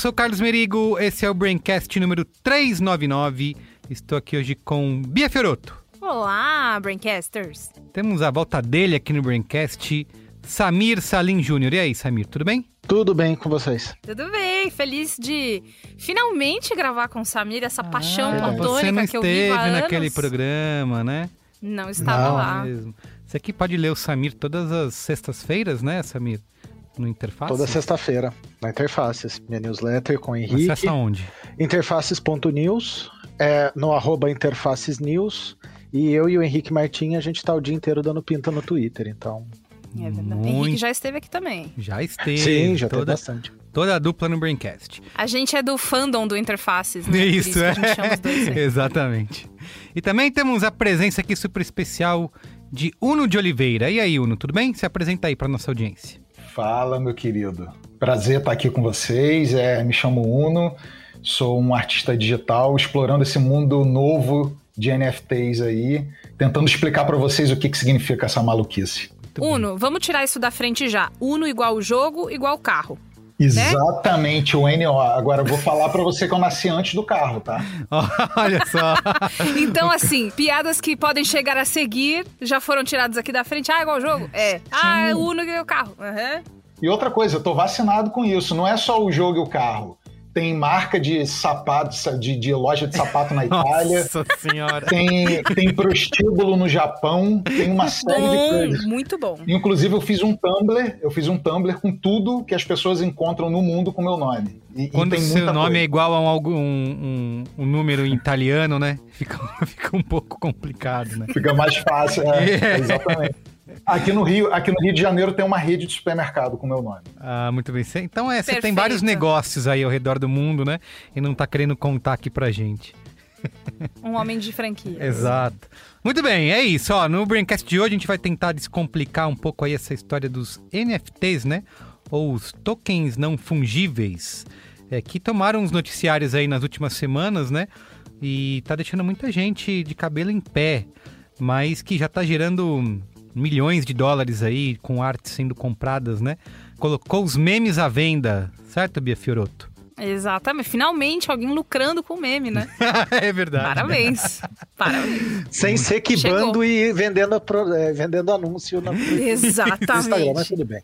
sou o Carlos Merigo, esse é o Braincast número 399. Estou aqui hoje com Bia Fioroto. Olá, Braincasters! Temos a volta dele aqui no Braincast, Samir Salim Júnior. E aí, Samir, tudo bem? Tudo bem com vocês? Tudo bem? Feliz de finalmente gravar com o Samir, essa paixão verdade. platônica Você não que eu vivo há esteve anos. naquele programa, né? Não estava Não, lá. Mesmo. Você aqui pode ler o Samir todas as sextas-feiras, né, Samir? No Interface? Toda sexta-feira, na Interfaces. Minha newsletter com o Henrique. Acessa onde? Interfaces.news, é, no arroba Interfaces News. E eu e o Henrique Martins, a gente tá o dia inteiro dando pinta no Twitter, então... É verdade. Muito. Henrique já esteve aqui também. Já esteve. Sim, já toda, bastante. toda a dupla no Braincast. A gente é do fandom do Interfaces, né? Isso, que é. aí. Exatamente. E também temos a presença aqui super especial de Uno de Oliveira. E aí, Uno, tudo bem? Se apresenta aí para nossa audiência. Fala, meu querido. Prazer estar aqui com vocês. É, me chamo Uno, sou um artista digital explorando esse mundo novo de NFTs aí, tentando explicar para vocês o que, que significa essa maluquice. Muito bem. Uno, vamos tirar isso da frente já. Uno igual jogo, igual carro. Exatamente, o NO. Agora eu vou falar para você que eu nasci antes do carro, tá? Olha só. Então, assim, piadas que podem chegar a seguir já foram tiradas aqui da frente. Ah, igual jogo? É. Ah, é o Uno igual carro. Aham. E outra coisa, eu tô vacinado com isso. Não é só o jogo e o carro. Tem marca de sapato, de, de loja de sapato na Itália. Nossa senhora. Tem, tem prostíbulo no Japão, tem uma série de Bom, coisas. muito bom. Inclusive, eu fiz um Tumblr, eu fiz um Tumblr com tudo que as pessoas encontram no mundo com meu nome. E, Quando o tem seu nome é coisa. igual a um, um, um- um número em italiano, né? Fica, fica um pouco complicado, né? Fica mais fácil, é, É. exatamente. Aqui no Rio, aqui no Rio de Janeiro tem uma rede de supermercado com meu nome. Ah, muito bem. Então é, você tem vários negócios aí ao redor do mundo, né? E não tá querendo contar aqui pra gente. Um homem de franquia. Exato. Muito bem, é isso. Ó, no Braincast de hoje a gente vai tentar descomplicar um pouco aí essa história dos NFTs, né? Ou os tokens não fungíveis, é, que tomaram os noticiários aí nas últimas semanas, né? E tá deixando muita gente de cabelo em pé, mas que já tá gerando milhões de dólares aí com artes sendo compradas, né? Colocou os memes à venda, certo, Bia Fioroto? Exatamente. Finalmente alguém lucrando com meme, né? é verdade. Parabéns. Parabéns. Sem ser que Chegou. bando e vendendo, pro- é, vendendo anúncio no, no Instagram, mas Exatamente. tudo bem.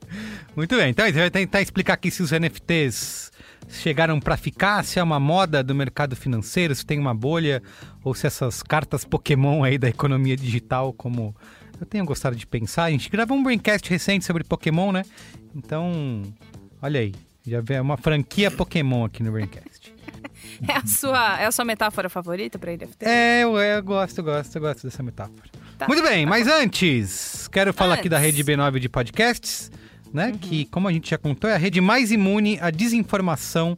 Muito bem, então a gente vai tentar explicar aqui se os NFTs chegaram para ficar, se é uma moda do mercado financeiro, se tem uma bolha, ou se essas cartas Pokémon aí da economia digital, como eu tenho gostado de pensar. A gente gravou um braincast recente sobre Pokémon, né? Então, olha aí, já vê uma franquia Pokémon aqui no braincast. É a sua, é a sua metáfora favorita pra NFT? É, eu, eu gosto, eu gosto, gosto dessa metáfora. Tá. Muito bem, mas antes, quero falar aqui da Antes. rede B9 de podcasts, né? Uhum. Que, como a gente já contou, é a rede mais imune à desinformação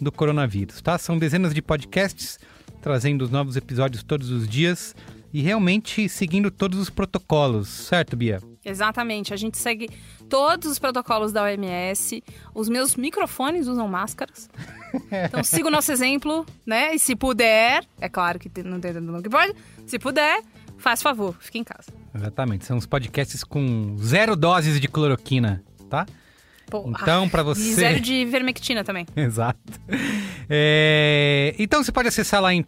do coronavírus, tá? São dezenas de podcasts trazendo os novos episódios todos os dias e realmente seguindo todos os protocolos, certo, Bia? Exatamente. A gente segue todos os protocolos da OMS. Os meus microfones usam máscaras. Então siga o nosso exemplo, né? E se puder, é claro que não tem mundo que pode. Se puder, faz favor, fique em casa. Exatamente, são os podcasts com zero doses de cloroquina, tá? Então, pra E você. zero de vermectina também. Exato. É, Então você pode acessar lá em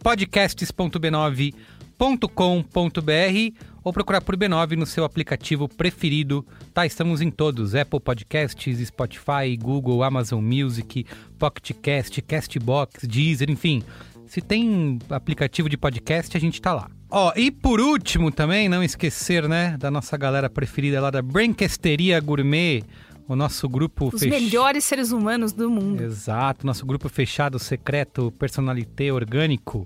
podcasts.b9.com.br ou procurar por B9 no seu aplicativo preferido. Tá, estamos em todos: Apple Podcasts, Spotify, Google, Amazon Music, Pocket Cast, Castbox, Deezer, enfim. Se tem aplicativo de podcast, a gente tá lá. Ó, e por último também, não esquecer, né, da nossa galera preferida lá da Brancasteria Gourmet, o nosso grupo Os fech- melhores seres humanos do mundo. Exato, nosso grupo fechado, secreto, personalité orgânico,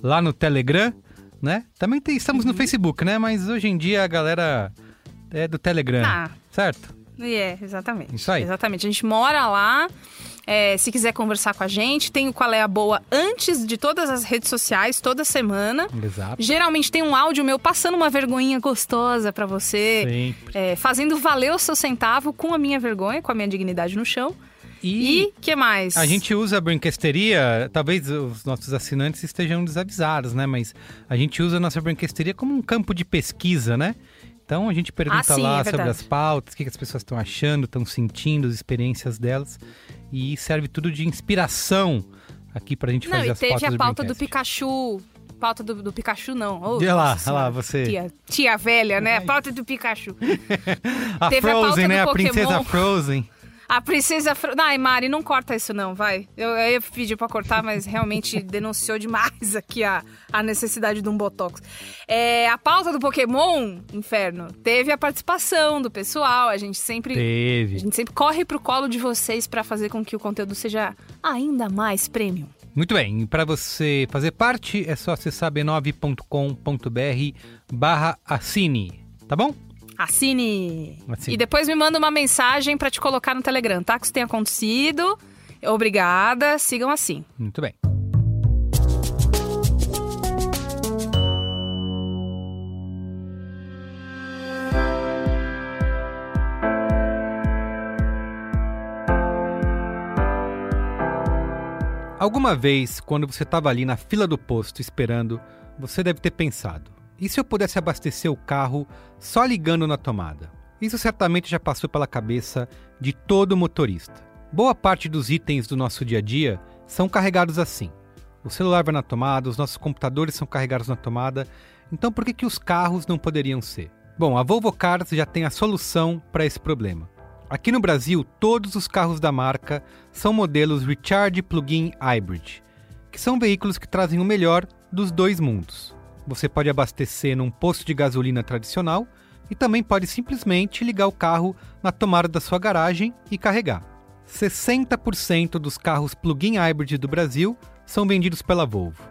lá no Telegram, né? Também tem- estamos Uhum. no Facebook, né? Mas hoje em dia a galera é do Telegram, Ah. certo? É, exatamente. Isso aí. Exatamente. A gente mora lá. É, se quiser conversar com a gente, tem o Qual é a Boa antes de todas as redes sociais, toda semana. Exato. Geralmente tem um áudio meu passando uma vergonhinha gostosa pra você, Sempre. é, fazendo valer o seu centavo com a minha vergonha, com a minha dignidade no chão. E, E que mais? a gente usa a brinquesteria, talvez os nossos assinantes estejam desavisados, né? Mas a gente usa a nossa brinquesteria como um campo de pesquisa, né? Então a gente pergunta Ah, sim, lá é sobre as pautas, o que que as pessoas estão achando, estão sentindo, as experiências delas. E serve tudo de inspiração aqui pra gente Não, fazer e as teve pautas a pauta do Braincast. Pikachu. Pauta do, do Pikachu, não. Oh, Olha lá, olha lá, você. Tia, tia velha, né? A pauta do Pikachu. A teve a Frozen, do né? A princesa Frozen. A princesa. Fro... Ai, Mari, não corta isso, não, vai. Eu, eu ia pedir pra cortar, mas realmente denunciou demais aqui a, a necessidade de um botox. É, a pauta do Pokémon, inferno, teve a participação do pessoal. A gente sempre. A Teve. gente sempre corre pro colo de vocês pra fazer com que o conteúdo seja ainda mais premium. Muito bem, para você fazer parte é só acessar b9.com.br barra assine, tá bom? Assine. Assine. E depois me manda uma mensagem pra te colocar no Telegram, tá? Que isso tenha acontecido. Obrigada, sigam assim. Muito bem. Alguma vez, quando você estava ali na fila do posto esperando, você deve ter pensado: e se eu pudesse abastecer o carro só ligando na tomada? Isso certamente já passou pela cabeça de todo motorista. Boa parte dos itens do nosso dia a dia são carregados assim. O celular vai na tomada, os nossos computadores são carregados na tomada, então por que, que os carros não poderiam ser? Bom, a Volvo Cars já tem a solução para esse problema. Aqui no Brasil, todos os carros da marca são modelos Recharge Plug-in Hybrid, que são veículos que trazem o melhor dos dois mundos. Você pode abastecer num posto de gasolina tradicional e também pode simplesmente ligar o carro na tomada da sua garagem e carregar. 60% dos carros plug-in hybrid do Brasil são vendidos pela Volvo.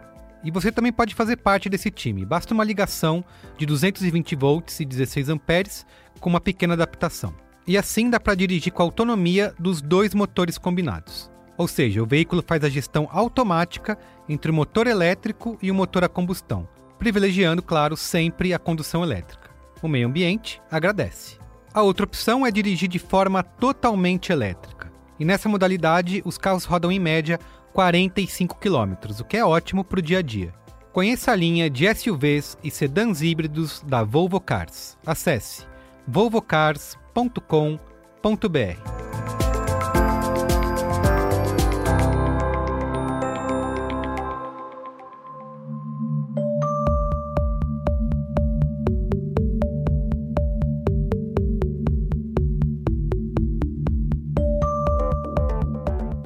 E você também pode fazer parte desse time. Basta uma ligação de 220 volts e 16 amperes com uma pequena adaptação. E assim dá para dirigir com a autonomia dos dois motores combinados. Ou seja, o veículo faz a gestão automática entre o motor elétrico e o motor a combustão, privilegiando, claro, sempre a condução elétrica. O meio ambiente agradece. A outra opção é dirigir de forma totalmente elétrica. E nessa modalidade, os carros rodam em média 45 km, o que é ótimo para o dia a dia. Conheça a linha de SUVs e sedãs híbridos da Volvo Cars. Acesse volvocars.com.br.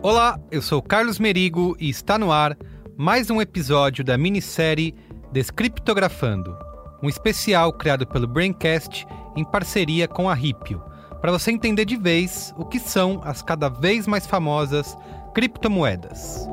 Olá, eu sou Carlos Merigo e está no ar mais um episódio da minissérie Descriptografando, um especial criado pelo Braincast em parceria com a Ripio, para você entender de vez o que são as cada vez mais famosas criptomoedas.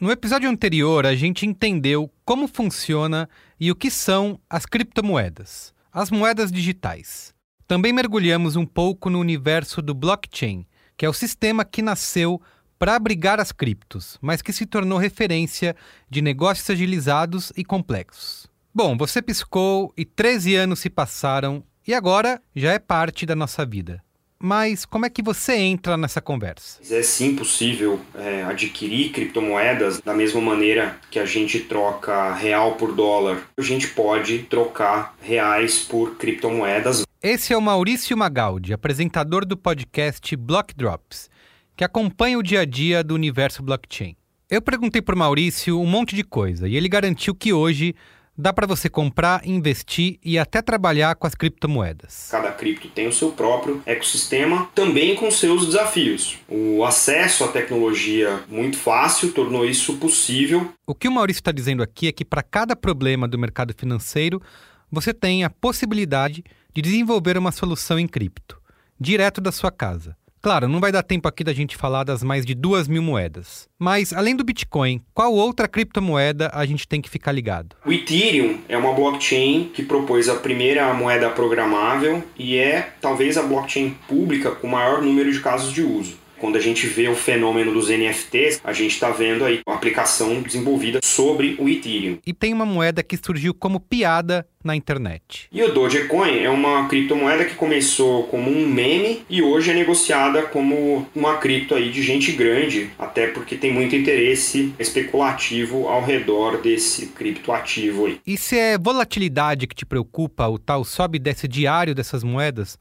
No episódio anterior, a gente entendeu como funciona e o que são as criptomoedas, as moedas digitais. Também mergulhamos um pouco no universo do blockchain, que é o sistema que nasceu para abrigar as criptos, mas que se tornou referência de negócios agilizados e complexos. Bom, você piscou e 13 anos se passaram e agora já é parte da nossa vida. Mas como é que você entra nessa conversa? É sim possível é, adquirir criptomoedas da mesma maneira que a gente troca real por dólar. A gente pode trocar reais por criptomoedas. Esse é o Maurício Magaldi, apresentador do podcast Block Drops, que acompanha o dia a dia do universo blockchain. Eu perguntei para o Maurício um monte de coisa e ele garantiu que hoje dá para você comprar, investir e até trabalhar com as criptomoedas. Cada cripto tem o seu próprio ecossistema, também com seus desafios. O acesso à tecnologia muito fácil tornou isso possível. O que o Maurício está dizendo aqui é que para cada problema do mercado financeiro, você tem a possibilidade de desenvolver uma solução em cripto, direto da sua casa. Claro, não vai dar tempo aqui da gente falar das mais de duas mil moedas. Mas, além do Bitcoin, qual outra criptomoeda a gente tem que ficar ligado? O Ethereum é uma blockchain que propôs a primeira moeda programável e é talvez a blockchain pública com maior número de casos de uso. Quando a gente vê o fenômeno dos NFTs, a gente está vendo aí uma aplicação desenvolvida sobre o Ethereum. E tem uma moeda que surgiu como piada na internet. E o Dogecoin é uma criptomoeda que começou como um meme e hoje é negociada como uma cripto aí de gente grande, até porque tem muito interesse especulativo ao redor desse criptoativo aí. E se é volatilidade que te preocupa, o tal sobe e desce diário dessas moedas,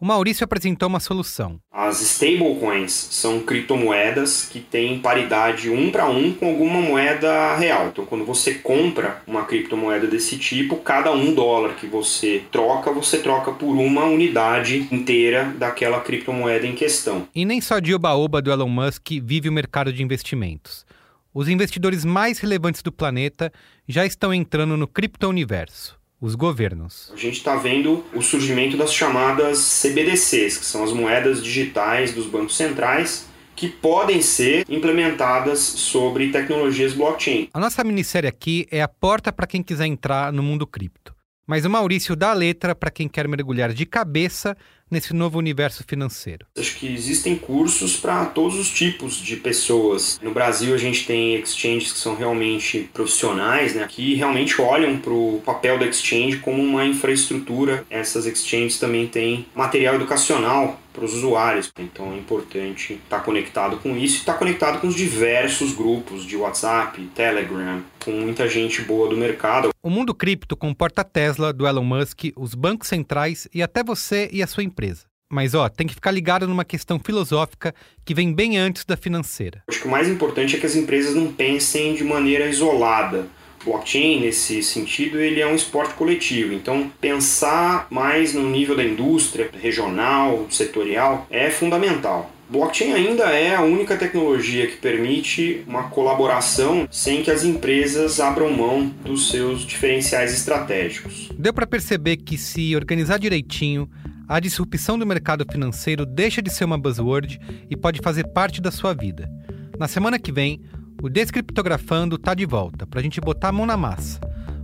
o Maurício apresentou uma solução. As stablecoins são criptomoedas que têm paridade um para um com alguma moeda real. Então, quando você compra uma criptomoeda desse tipo, cada um dólar que você troca, você troca por uma unidade inteira daquela criptomoeda em questão. E nem só de oba-oba do Elon Musk vive o mercado de investimentos. Os investidores mais relevantes do planeta já estão entrando no cripto-universo os governos. A gente está vendo o surgimento das chamadas CBDCs, que são as moedas digitais dos bancos centrais, que podem ser implementadas sobre tecnologias blockchain. A nossa minissérie aqui é a porta para quem quiser entrar no mundo cripto. Mas o Maurício dá a letra para quem quer mergulhar de cabeça nesse novo universo financeiro? Acho que existem cursos para todos os tipos de pessoas. No Brasil a gente tem exchanges que são realmente profissionais, né, que realmente olham para o papel da exchange como uma infraestrutura. Essas exchanges também têm material educacional para os usuários. Então é importante estar conectado com isso e estar conectado com os diversos grupos de WhatsApp, Telegram, com muita gente boa do mercado. O mundo cripto comporta a Tesla, do Elon Musk, os bancos centrais e até você e a sua empresa empresa. Mas ó, tem que ficar ligado numa questão filosófica que vem bem antes da financeira. Acho que o mais importante é que as empresas não pensem de maneira isolada. Blockchain, nesse sentido, ele é um esporte coletivo. Então, pensar mais no nível da indústria, regional, setorial, é fundamental. Blockchain ainda é a única tecnologia que permite uma colaboração sem que as empresas abram mão dos seus diferenciais estratégicos. Deu para perceber que se organizar direitinho, a disrupção do mercado financeiro deixa de ser uma buzzword e pode fazer parte da sua vida. Na semana que vem, o Descriptografando está de volta para a gente botar a mão na massa,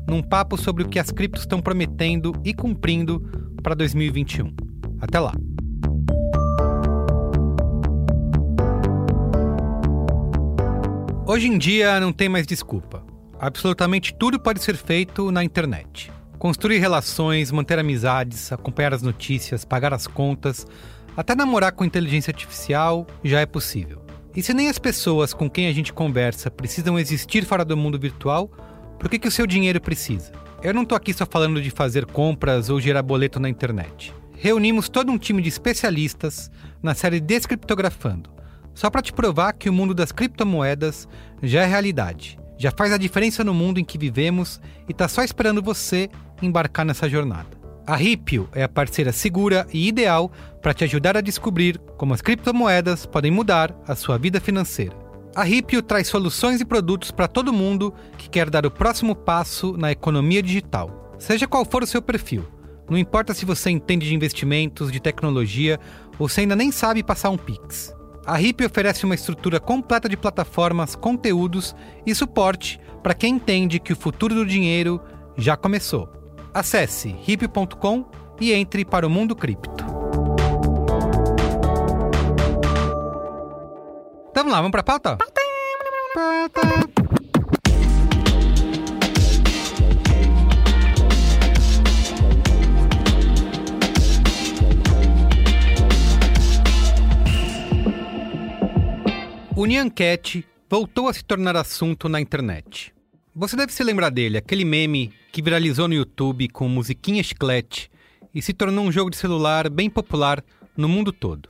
num papo sobre o que as criptos estão prometendo e cumprindo para 2021. Até lá! Hoje em dia não tem mais desculpa. Absolutamente tudo pode ser feito na internet. Construir relações, manter amizades, acompanhar as notícias, pagar as contas, até namorar com inteligência artificial já é possível. E se nem as pessoas com quem a gente conversa precisam existir fora do mundo virtual, por que, que o seu dinheiro precisa? Eu não estou aqui só falando de fazer compras ou gerar boleto na internet. Reunimos todo um time de especialistas na série Descriptografando, só para te provar que o mundo das criptomoedas já é realidade, já faz a diferença no mundo em que vivemos e está só esperando você embarcar nessa jornada. A Ripio é a parceira segura e ideal para te ajudar a descobrir como as criptomoedas podem mudar a sua vida financeira. A Ripio traz soluções e produtos para todo mundo que quer dar o próximo passo na economia digital. Seja qual for o seu perfil, não importa se você entende de investimentos, de tecnologia ou se ainda nem sabe passar um Pix. A Ripio oferece uma estrutura completa de plataformas, conteúdos e suporte para quem entende que o futuro do dinheiro já começou. Acesse hip.com e entre para o mundo cripto. Vamos lá, vamos para a pauta? Pauta! pauta. O Nyan Cat voltou a se tornar assunto na internet. Você deve se lembrar dele, aquele meme que viralizou no YouTube com musiquinha chiclete e se tornou um jogo de celular bem popular no mundo todo.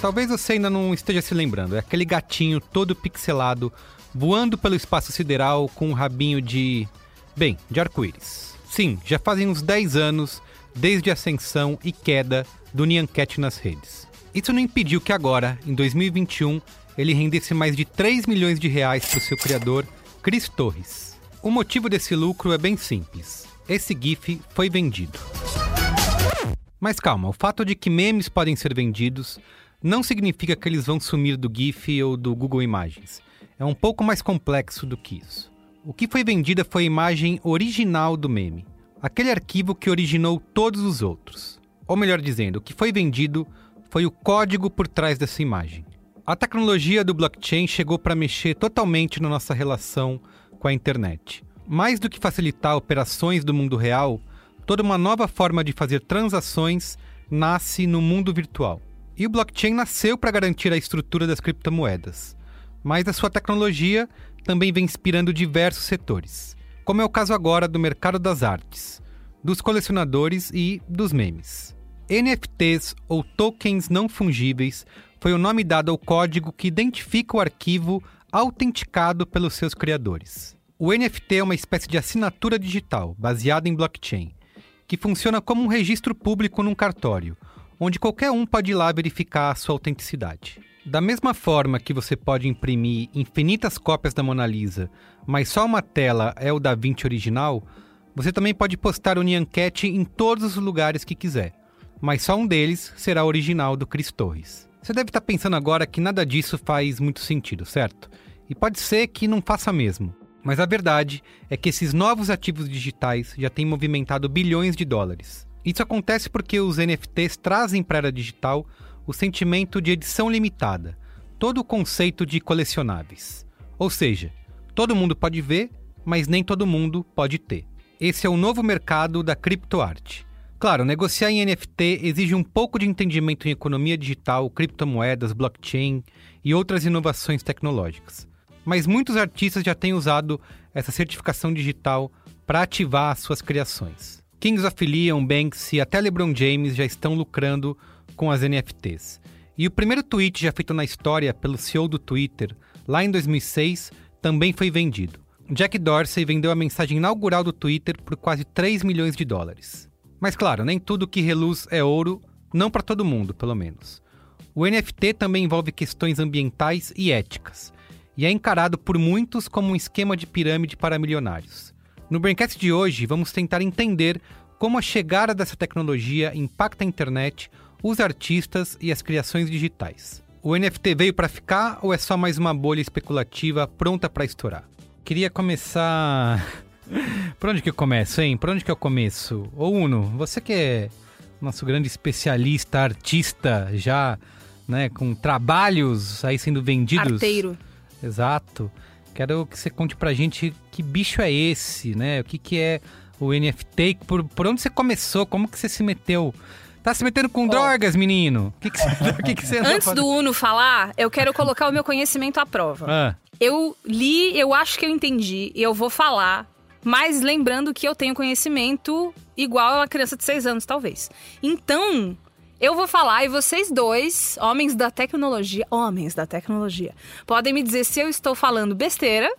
Talvez você ainda não esteja se lembrando, é aquele gatinho todo pixelado voando pelo espaço sideral com um rabinho de. bem, de arco-íris. Sim, já fazem uns 10 anos desde a ascensão e queda do Nyan Cat nas redes. Isso não impediu que agora, em 2021, ele rendesse mais de 3 milhões de reais para o seu criador, Chris Torres. O motivo desse lucro é bem simples. Esse GIF foi vendido. Mas calma, o fato de que memes podem ser vendidos não significa que eles vão sumir do GIF ou do Google Imagens. É um pouco mais complexo do que isso. O que foi vendida foi a imagem original do meme, aquele arquivo que originou todos os outros. Ou melhor dizendo, o que foi vendido foi o código por trás dessa imagem. A tecnologia do blockchain chegou para mexer totalmente na nossa relação com a internet. Mais do que facilitar operações do mundo real, toda uma nova forma de fazer transações nasce no mundo virtual. E o blockchain nasceu para garantir a estrutura das criptomoedas, mas a sua tecnologia também vem inspirando diversos setores, como é o caso agora do mercado das artes, dos colecionadores e dos memes. NFTs ou tokens não fungíveis foi o nome dado ao código que identifica o arquivo autenticado pelos seus criadores. O NFT é uma espécie de assinatura digital baseada em blockchain que funciona como um registro público num cartório, onde qualquer um pode ir lá verificar a sua autenticidade. Da mesma forma que você pode imprimir infinitas cópias da Mona Lisa, mas só uma tela é o Da Vinci original, você também pode postar o Nyan Cat em todos os lugares que quiser, mas só um deles será original do Cris Torres. Você deve estar pensando agora que nada disso faz muito sentido, certo? E pode ser que não faça mesmo. Mas a verdade é que esses novos ativos digitais já têm movimentado bilhões de dólares. Isso acontece porque os NFTs trazem para a era digital o sentimento de edição limitada, todo o conceito de colecionáveis. Ou seja, todo mundo pode ver, mas nem todo mundo pode ter. Esse é o novo mercado da criptoarte. Claro, negociar em NFT exige um pouco de entendimento em economia digital, criptomoedas, blockchain e outras inovações tecnológicas mas muitos artistas já têm usado essa certificação digital para ativar suas criações. Kings of Leon, Banks e até LeBron James já estão lucrando com as NFTs. E o primeiro tweet já feito na história pelo CEO do Twitter, lá em 2006, também foi vendido. Jack Dorsey vendeu a mensagem inaugural do Twitter por quase 3 milhões de dólares. Mas claro, nem tudo que reluz é ouro, não para todo mundo, pelo menos. O NFT também envolve questões ambientais e éticas e é encarado por muitos como um esquema de pirâmide para milionários. No Braincast de hoje, vamos tentar entender como a chegada dessa tecnologia impacta a internet, os artistas e as criações digitais. O NFT veio para ficar ou é só mais uma bolha especulativa pronta para estourar? Queria começar. Por onde que eu começo, hein? Por onde que eu começo? Ô Uno, você que é nosso grande especialista, artista, já né, com trabalhos aí sendo vendidos. Arteiro. Exato. Quero que você conte pra gente que bicho é esse, né? O que, que é o NFT, por, por onde você começou, como que você se meteu? Tá se metendo com oh. drogas, menino? O que, que você, que que você Antes do Uno falar, eu quero colocar o meu conhecimento à prova. Ah. Eu li, eu acho que eu entendi, e eu vou falar, mas lembrando que eu tenho conhecimento igual a uma criança de 6 anos, talvez. Então, eu vou falar e vocês dois, homens da tecnologia, homens da tecnologia, podem me dizer se eu estou falando besteira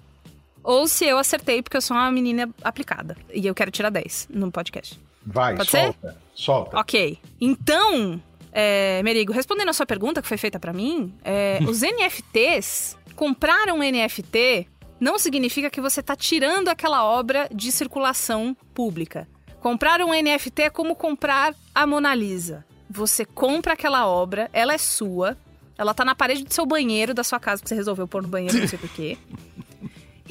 ou se eu acertei porque eu sou uma menina aplicada e eu quero tirar 10 no podcast. Vai, Pode solta. Ser? Solta. Ok. Então, é, Merigo, respondendo a sua pergunta que foi feita para mim, é, os NFTs, comprar um NFT não significa que você está tirando aquela obra de circulação pública. Comprar um NFT é como comprar a Mona Lisa. Você compra aquela obra, ela é sua, ela tá na parede do seu banheiro da sua casa, que você resolveu pôr no banheiro, não sei porquê.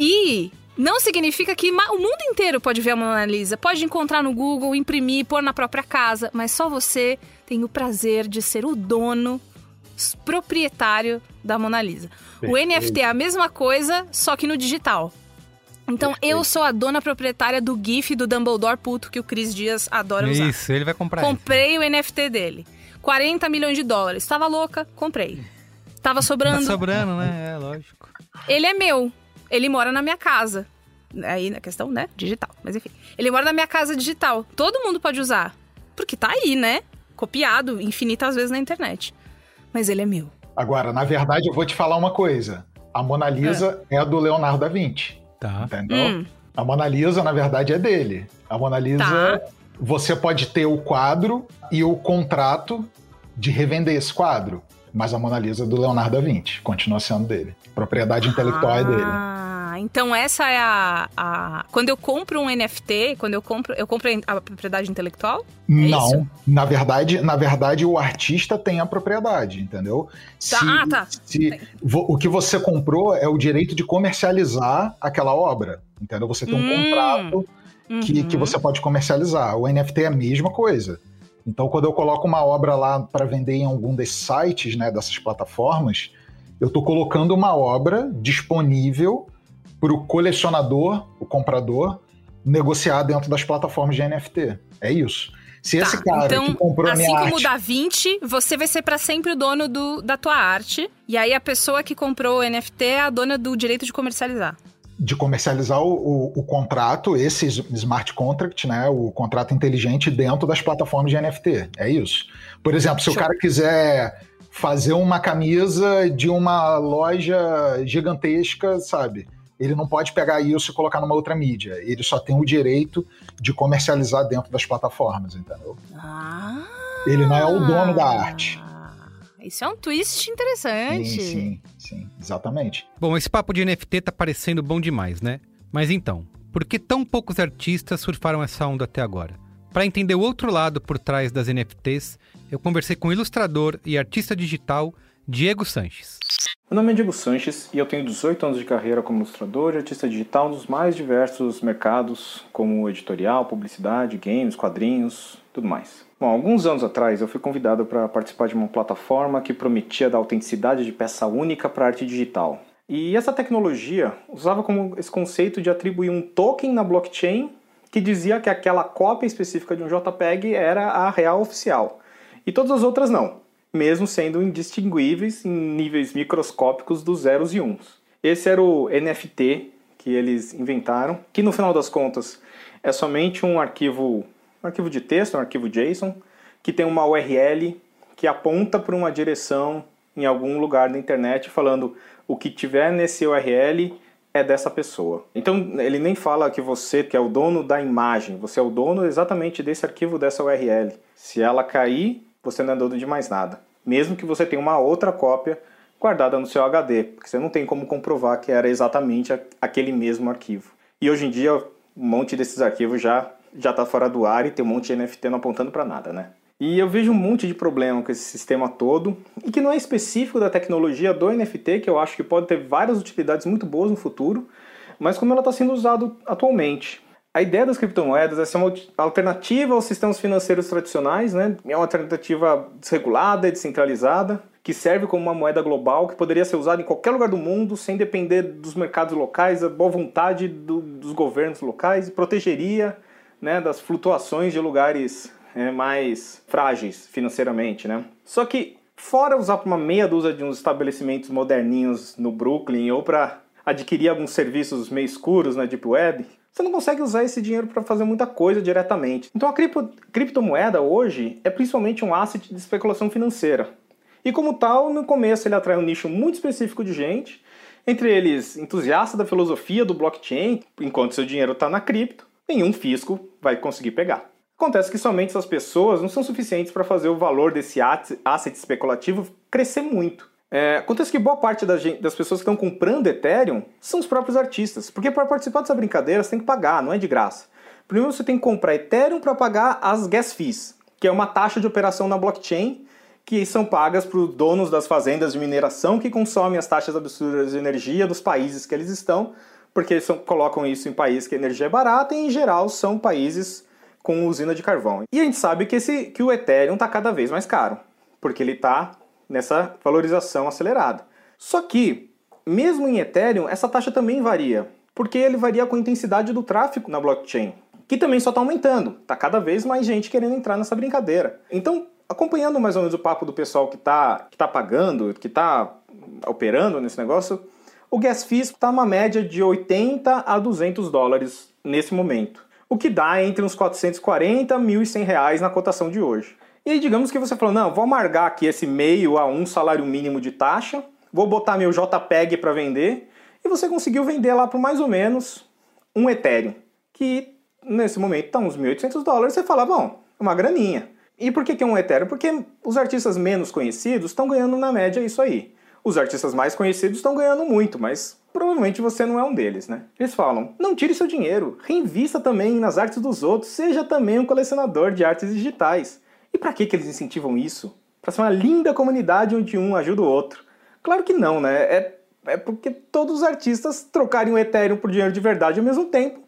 E não significa que o mundo inteiro pode ver a Mona Lisa, pode encontrar no Google, imprimir, pôr na própria casa, mas só você tem o prazer de ser o dono, proprietário da Mona Lisa. O NFT é a mesma coisa, só que no digital. Então eu sou a dona proprietária do GIF do Dumbledore puto que o Cris Dias adora Isso, usar. Isso, ele vai comprar. Comprei esse. o NFT dele. 40 milhões de dólares. Tava louca, comprei. Tava sobrando. Tá sobrando, né? É, lógico. Ele é meu. Ele mora na minha casa. Aí na questão, né? Digital. Mas enfim. Ele mora na minha casa digital. Todo mundo pode usar. Porque tá aí, né? Copiado infinitas vezes na internet. Mas ele é meu. Agora, na verdade, eu vou te falar uma coisa. A Mona Lisa é, é a do Leonardo da Vinci. Tá. Entendeu? Hum. A Mona Lisa, na verdade, é dele. A Mona Lisa, tá. você pode ter o quadro e o contrato de revender esse quadro. Mas a Mona Lisa é do Leonardo da Vinci, continua sendo dele. Propriedade intelectual é dele. Então essa é a, a- Quando eu compro um NFT, quando eu compro. Eu compro a propriedade intelectual? Não, isso? na verdade, na verdade o artista tem a propriedade, entendeu? Se, ah, tá. se o que você comprou é o direito de comercializar aquela obra, entendeu? Você tem um Hum, contrato que, Uhum. que você pode comercializar. O NFT é a mesma coisa. Então, quando eu coloco uma obra lá para vender em algum desses sites, né, dessas plataformas, eu estou colocando uma obra disponível para o colecionador, o comprador, negociar dentro das plataformas de NFT. É isso. Se Tá, esse cara então, que comprou a Assim minha como arte... Da Vinci, você vai ser pra sempre o dono do, da tua arte. E aí a pessoa que comprou o NFT é a dona do direito de comercializar. de comercializar o, o- o contrato, esse smart contract, né, o contrato inteligente dentro das plataformas de NFT. É isso. Por exemplo, se o cara quiser fazer uma camisa de uma loja gigantesca, sabe? Ele não pode pegar isso e colocar numa outra mídia. Ele só tem o direito de comercializar dentro das plataformas, entendeu? Ah! Ele não é o dono da arte. Isso é um twist interessante. Sim, sim, sim, exatamente. Bom, esse papo de NFT tá parecendo bom demais, né? Mas então, por que tão poucos artistas surfaram essa onda até agora? Para entender o outro lado por trás das NFTs, eu conversei com o ilustrador e artista digital Diego Sanches. Meu nome é Diego Sanches e eu tenho 18 anos de carreira como ilustrador e artista digital nos mais diversos mercados, como editorial, publicidade, games, quadrinhos, tudo mais. Bom, alguns anos atrás eu fui convidado para participar de uma plataforma que prometia dar autenticidade de peça única para arte digital. E essa tecnologia usava como esse conceito de atribuir um token na blockchain que dizia que aquela cópia específica de um JPEG era a real oficial. E todas as outras não mesmo sendo indistinguíveis em níveis microscópicos dos zeros e uns. Esse era o NFT que eles inventaram, que no final das contas é somente um arquivo, um arquivo de texto, um arquivo JSON, que tem uma URL que aponta para uma direção em algum lugar da internet falando o que tiver nesse URL é dessa pessoa. Então ele nem fala que você que é o dono da imagem, você é o dono exatamente desse arquivo dessa URL. Se ela cair, você não é dono de mais nada. Mesmo que você tenha uma outra cópia guardada no seu HD, porque você não tem como comprovar que era exatamente aquele mesmo arquivo. E hoje em dia, um monte desses arquivos já já está fora do ar e tem um monte de NFT não apontando para nada, né? E eu vejo um monte de problema com esse sistema todo, e que não é específico da tecnologia do NFT, que eu acho que pode ter várias utilidades muito boas no futuro, mas como ela está sendo usada atualmente. A ideia das criptomoedas é ser uma alternativa aos sistemas financeiros tradicionais, né? É uma alternativa desregulada e descentralizada, que serve como uma moeda global que poderia ser usada em qualquer lugar do mundo, sem depender dos mercados locais, da boa vontade do, dos governos locais, e protegeria né, das flutuações de lugares é, mais frágeis financeiramente. Né? Só que, fora usar para uma meia dúzia de uns estabelecimentos moderninhos no Brooklyn ou para adquirir alguns serviços meio escuros na Deep Web, você não consegue usar esse dinheiro para fazer muita coisa diretamente. Então a cripto, criptomoeda hoje é principalmente um asset de especulação financeira. E como tal, no começo ele atrai um nicho muito específico de gente, entre eles entusiastas da filosofia do blockchain, enquanto seu dinheiro está na cripto, nenhum fisco vai conseguir pegar. Acontece que somente essas pessoas não são suficientes para fazer o valor desse asset especulativo crescer muito. É, acontece que boa parte das, das pessoas que estão comprando Ethereum são os próprios artistas, porque para participar dessa brincadeira você tem que pagar, não é de graça. Primeiro você tem que comprar Ethereum para pagar as gas fees, que é uma taxa de operação na blockchain que são pagas para os donos das fazendas de mineração que consomem as taxas absurdas de energia dos países que eles estão, porque eles são, colocam isso em países que a energia é barata e em geral são países com usina de carvão. E a gente sabe que, esse, que o Ethereum está cada vez mais caro, porque ele está nessa valorização acelerada. Só que, mesmo em Ethereum, essa taxa também varia, porque ele varia com a intensidade do tráfego na blockchain, que também só está aumentando. Está cada vez mais gente querendo entrar nessa brincadeira. Então, acompanhando mais ou menos o papo do pessoal que está que tá pagando, que está operando nesse negócio, o gas fees está uma média de 80 a 200 dólares nesse momento, o que dá entre uns 440 e 1.100 reais na cotação de hoje. E aí, digamos que você falou, não, vou amargar aqui esse meio a um salário mínimo de taxa, vou botar meu JPEG para vender, e você conseguiu vender lá por mais ou menos um Ethereum, que nesse momento está uns 1.800 dólares, você fala, bom, uma graninha. E por que, que é um Ethereum? Porque os artistas menos conhecidos estão ganhando na média isso aí. Os artistas mais conhecidos estão ganhando muito, mas provavelmente você não é um deles, né? Eles falam: não tire seu dinheiro, reinvista também nas artes dos outros, seja também um colecionador de artes digitais. E para que, que eles incentivam isso? Para ser uma linda comunidade onde um ajuda o outro. Claro que não, né? É, é porque todos os artistas trocarem o Ethereum por dinheiro de verdade ao mesmo tempo,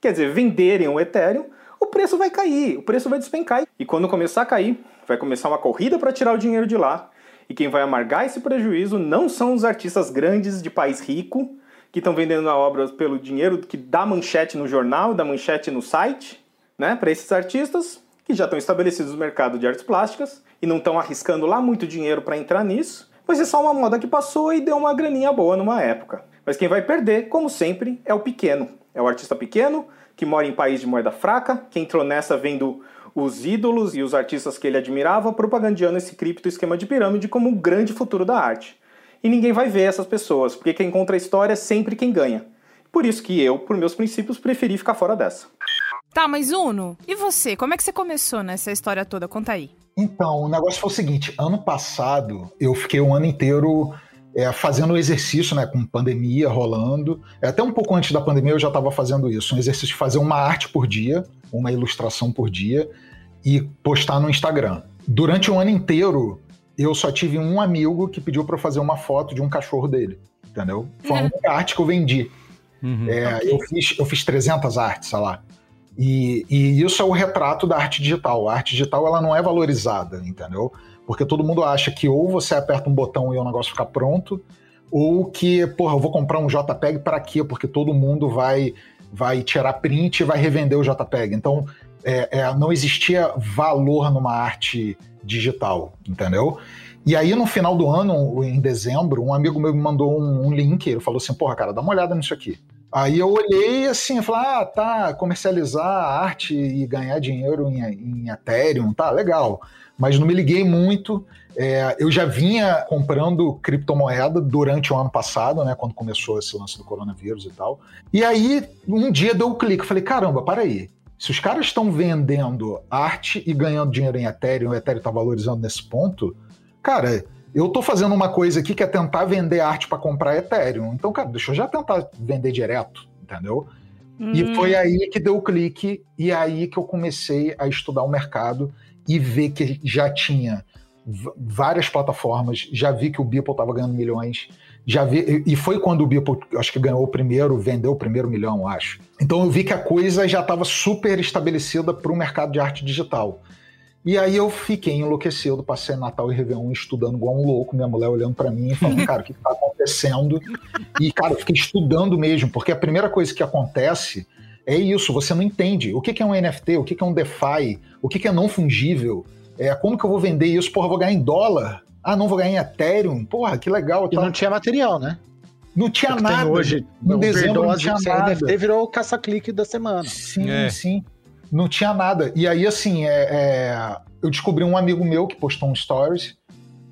quer dizer, venderem o Ethereum, o preço vai cair, o preço vai despencar. E quando começar a cair, vai começar uma corrida para tirar o dinheiro de lá. E quem vai amargar esse prejuízo não são os artistas grandes de país rico, que estão vendendo a obra pelo dinheiro que dá manchete no jornal, dá manchete no site, né? Para esses artistas que já estão estabelecidos no mercado de artes plásticas e não estão arriscando lá muito dinheiro para entrar nisso, pois é só uma moda que passou e deu uma graninha boa numa época. Mas quem vai perder, como sempre, é o pequeno. É o artista pequeno que mora em país de moeda fraca, que entrou nessa vendo os ídolos e os artistas que ele admirava propagandeando esse cripto esquema de pirâmide como um grande futuro da arte. E ninguém vai ver essas pessoas, porque quem conta a história é sempre quem ganha. Por isso que eu, por meus princípios, preferi ficar fora dessa. Tá, mas Uno, e você? Como é que você começou nessa história toda? Conta aí. Então, o negócio foi o seguinte: ano passado eu fiquei um ano inteiro é, fazendo um exercício, né, com pandemia rolando. É, até um pouco antes da pandemia eu já estava fazendo isso, um exercício de fazer uma arte por dia, uma ilustração por dia e postar no Instagram. Durante um ano inteiro, eu só tive um amigo que pediu para fazer uma foto de um cachorro dele, entendeu? Foi a Uhum. arte que eu vendi. Uhum. É, eu, fiz, eu fiz 300 artes, sei lá. E, e isso é o retrato da arte digital. A arte digital ela não é valorizada, entendeu? Porque todo mundo acha que ou você aperta um botão e o negócio fica pronto, ou que, porra, eu vou comprar um JPEG para quê? Porque todo mundo vai vai tirar print e vai revender o JPEG. Então, é, é, não existia valor numa arte digital, entendeu? E aí, no final do ano, em dezembro, um amigo meu me mandou um, um link. Ele falou assim: Porra, cara, dá uma olhada nisso aqui. Aí eu olhei assim, falei: Ah, tá, comercializar a arte e ganhar dinheiro em, em Ethereum, tá, legal. Mas não me liguei muito. É, eu já vinha comprando criptomoeda durante o ano passado, né, quando começou esse lance do coronavírus e tal. E aí, um dia deu o clique. Falei: Caramba, para aí. Se os caras estão vendendo arte e ganhando dinheiro em Ethereum, o Ethereum está valorizando nesse ponto, cara, eu tô fazendo uma coisa aqui que é tentar vender arte para comprar Ethereum. Então, cara, deixa eu já tentar vender direto, entendeu? E Hum. foi aí que deu o clique, e aí que eu comecei a estudar o mercado e ver que já tinha várias plataformas, já vi que o Beeple estava ganhando milhões, já vi, e e foi quando o Beeple, acho que ganhou o primeiro, vendeu o primeiro milhão, acho. Então eu vi que a coisa já estava super estabelecida para o mercado de arte digital. E aí eu fiquei enlouquecido, passei Natal e Réveillon estudando igual um louco, minha mulher olhando para mim e falando, cara, o que está acontecendo? E, cara, eu fiquei estudando mesmo, porque a primeira coisa que acontece é isso, você não entende. O que que é um NFT, o que que é um DeFi, o que que é não fungível, é, como que eu vou vender isso? Porra, vou ganhar em dólar? Ah, não vou ganhar em Ethereum? Porra, que legal. E tá? não tinha material, né? Não tinha que nada. hoje, Em dezembro não tinha nada. NFT virou o caça-clique da semana. Sim, É. sim. Não tinha nada. E aí, assim, é, é, eu descobri um amigo meu que postou um stories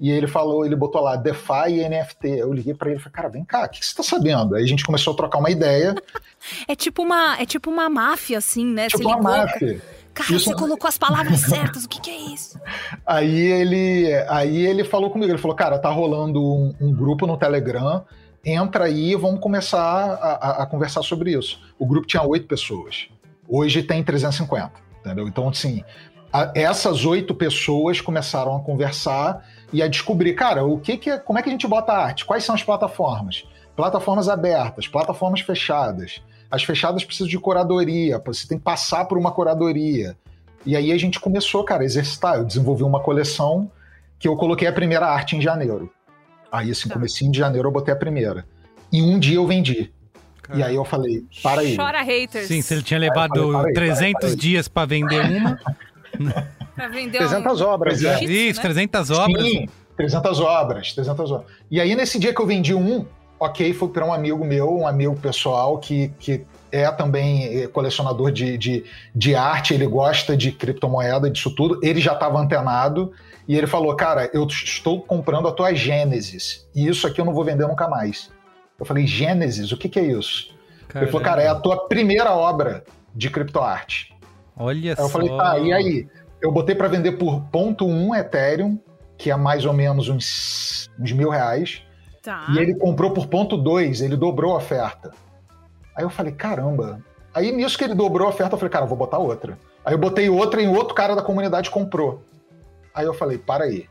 e ele falou, ele botou lá DeFi e NFT. Eu liguei pra ele e falei, cara, vem cá, o que você tá sabendo? Aí a gente começou a trocar uma ideia, É tipo uma, é tipo uma máfia, assim, né? tipo uma máfia. Cara, Isso- você colocou as palavras certas. O que, que é isso? Aí ele, aí ele falou comigo, ele falou, cara, tá rolando um, um grupo no Telegram, entra aí e vamos começar a, a- a conversar sobre isso. O grupo tinha oito pessoas, hoje tem 350, entendeu? Então, assim, a- essas oito pessoas começaram a conversar e a descobrir, cara, o que que é, como é que a gente bota arte? Quais são as plataformas? Plataformas abertas, plataformas fechadas. As fechadas precisam de curadoria, você tem que passar por uma curadoria. E aí a gente começou, cara, a exercitar. Eu desenvolvi uma coleção que eu coloquei a primeira arte em janeiro. Aí, assim, Tá. comecinho de janeiro eu botei a primeira. E um dia eu vendi. E aí eu falei, para aí. Chora haters. Sim, se ele tinha Aí eu falei, levado para aí, 300 para aí. dias pra vender uma. Pra vender 300 obras. Pois é. né? Isso, né? 300 obras. Sim, 300 obras, 300 obras. E aí, nesse dia que eu vendi um, ok, foi para um amigo meu, um amigo pessoal que, que é também eh, colecionador de, de, de arte, ele gosta de criptomoeda, disso tudo. Ele já estava antenado e ele falou: Cara, eu estou comprando a tua Gênesis e isso aqui eu não vou vender nunca mais. Eu falei: Gênesis, o que, que é isso? Ele falou: Cara, é a tua primeira obra de criptoarte. Olha Aí eu só. falei, tá, e aí? eu botei para vender por ponto um Ethereum, que é mais ou menos uns, uns mil reais. Tá. E ele comprou por ponto dois, ele dobrou a oferta. Aí eu falei, caramba. Aí nisso que ele dobrou a oferta, eu falei, cara, eu vou botar outra. Aí eu botei outra e outro cara da comunidade comprou. Aí eu falei, para aí.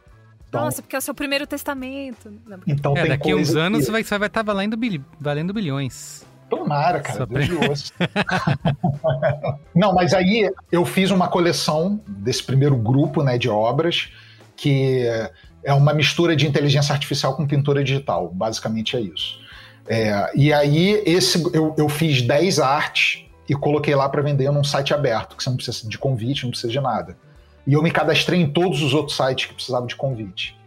Então, Nossa, porque é o seu primeiro testamento. Não, então É, tem daqui a uns anos que- vai estar vai tá valendo, bil- valendo bilhões. Tomara, cara, Só Deus de osso. Não, mas aí eu fiz uma coleção desse primeiro grupo né, de obras, que é uma mistura de inteligência artificial com pintura digital, basicamente é isso. É, e aí esse, eu, eu fiz 10 artes e coloquei lá para vender num site aberto, que você não precisa de convite, não precisa de nada. E eu me cadastrei em todos os outros sites que precisavam de convite.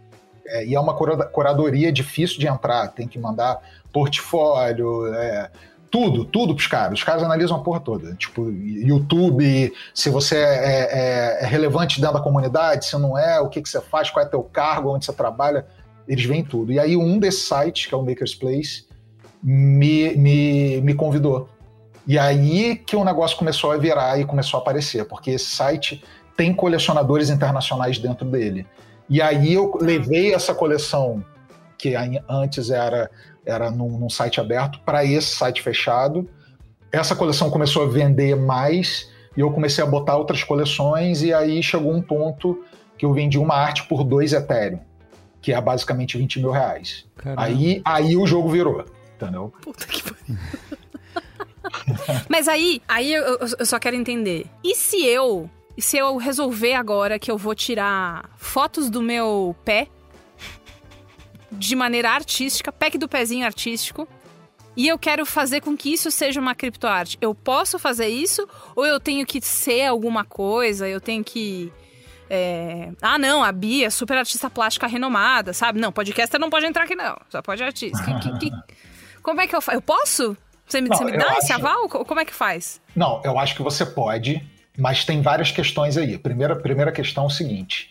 É, e é uma cura- curadoria difícil de entrar, tem que mandar portfólio, é, tudo, tudo pros caras. Os caras analisam a porra toda. Tipo, YouTube, se você é, é- é relevante dentro da comunidade, se não é, o que, que você faz, qual é teu cargo, onde você trabalha, eles veem tudo. E aí um desses sites, que é o Maker's Place, me, me, me convidou. E aí que o negócio começou a virar e começou a aparecer, porque esse site tem colecionadores internacionais dentro dele. E aí eu levei essa coleção, que antes era, era num, num site aberto, para esse site fechado. Essa coleção começou a vender mais e eu comecei a botar outras coleções, e aí chegou um ponto que eu vendi uma arte por dois Ethereum, que é basicamente 20 mil reais. Caramba. Aí, aí o jogo virou, entendeu? Puta que pariu. Mas aí, aí eu- eu só quero entender. E se eu, e se eu resolver agora que eu vou tirar fotos do meu pé de maneira artística, pack do pezinho artístico, e eu quero fazer com que isso seja uma criptoarte. Eu posso fazer isso ou eu tenho que ser alguma coisa? Eu tenho que é, Ah, não, a Bia é super artista plástica renomada, sabe? Não, podcaster não pode entrar aqui, não. Só pode artista. Que- que- que- Como é que eu faço? Eu posso? Você me, Não, você me dá esse acho- aval? Co- Como é que faz? Não, eu acho que você pode, mas tem várias questões aí. Primeira, primeira questão é o seguinte: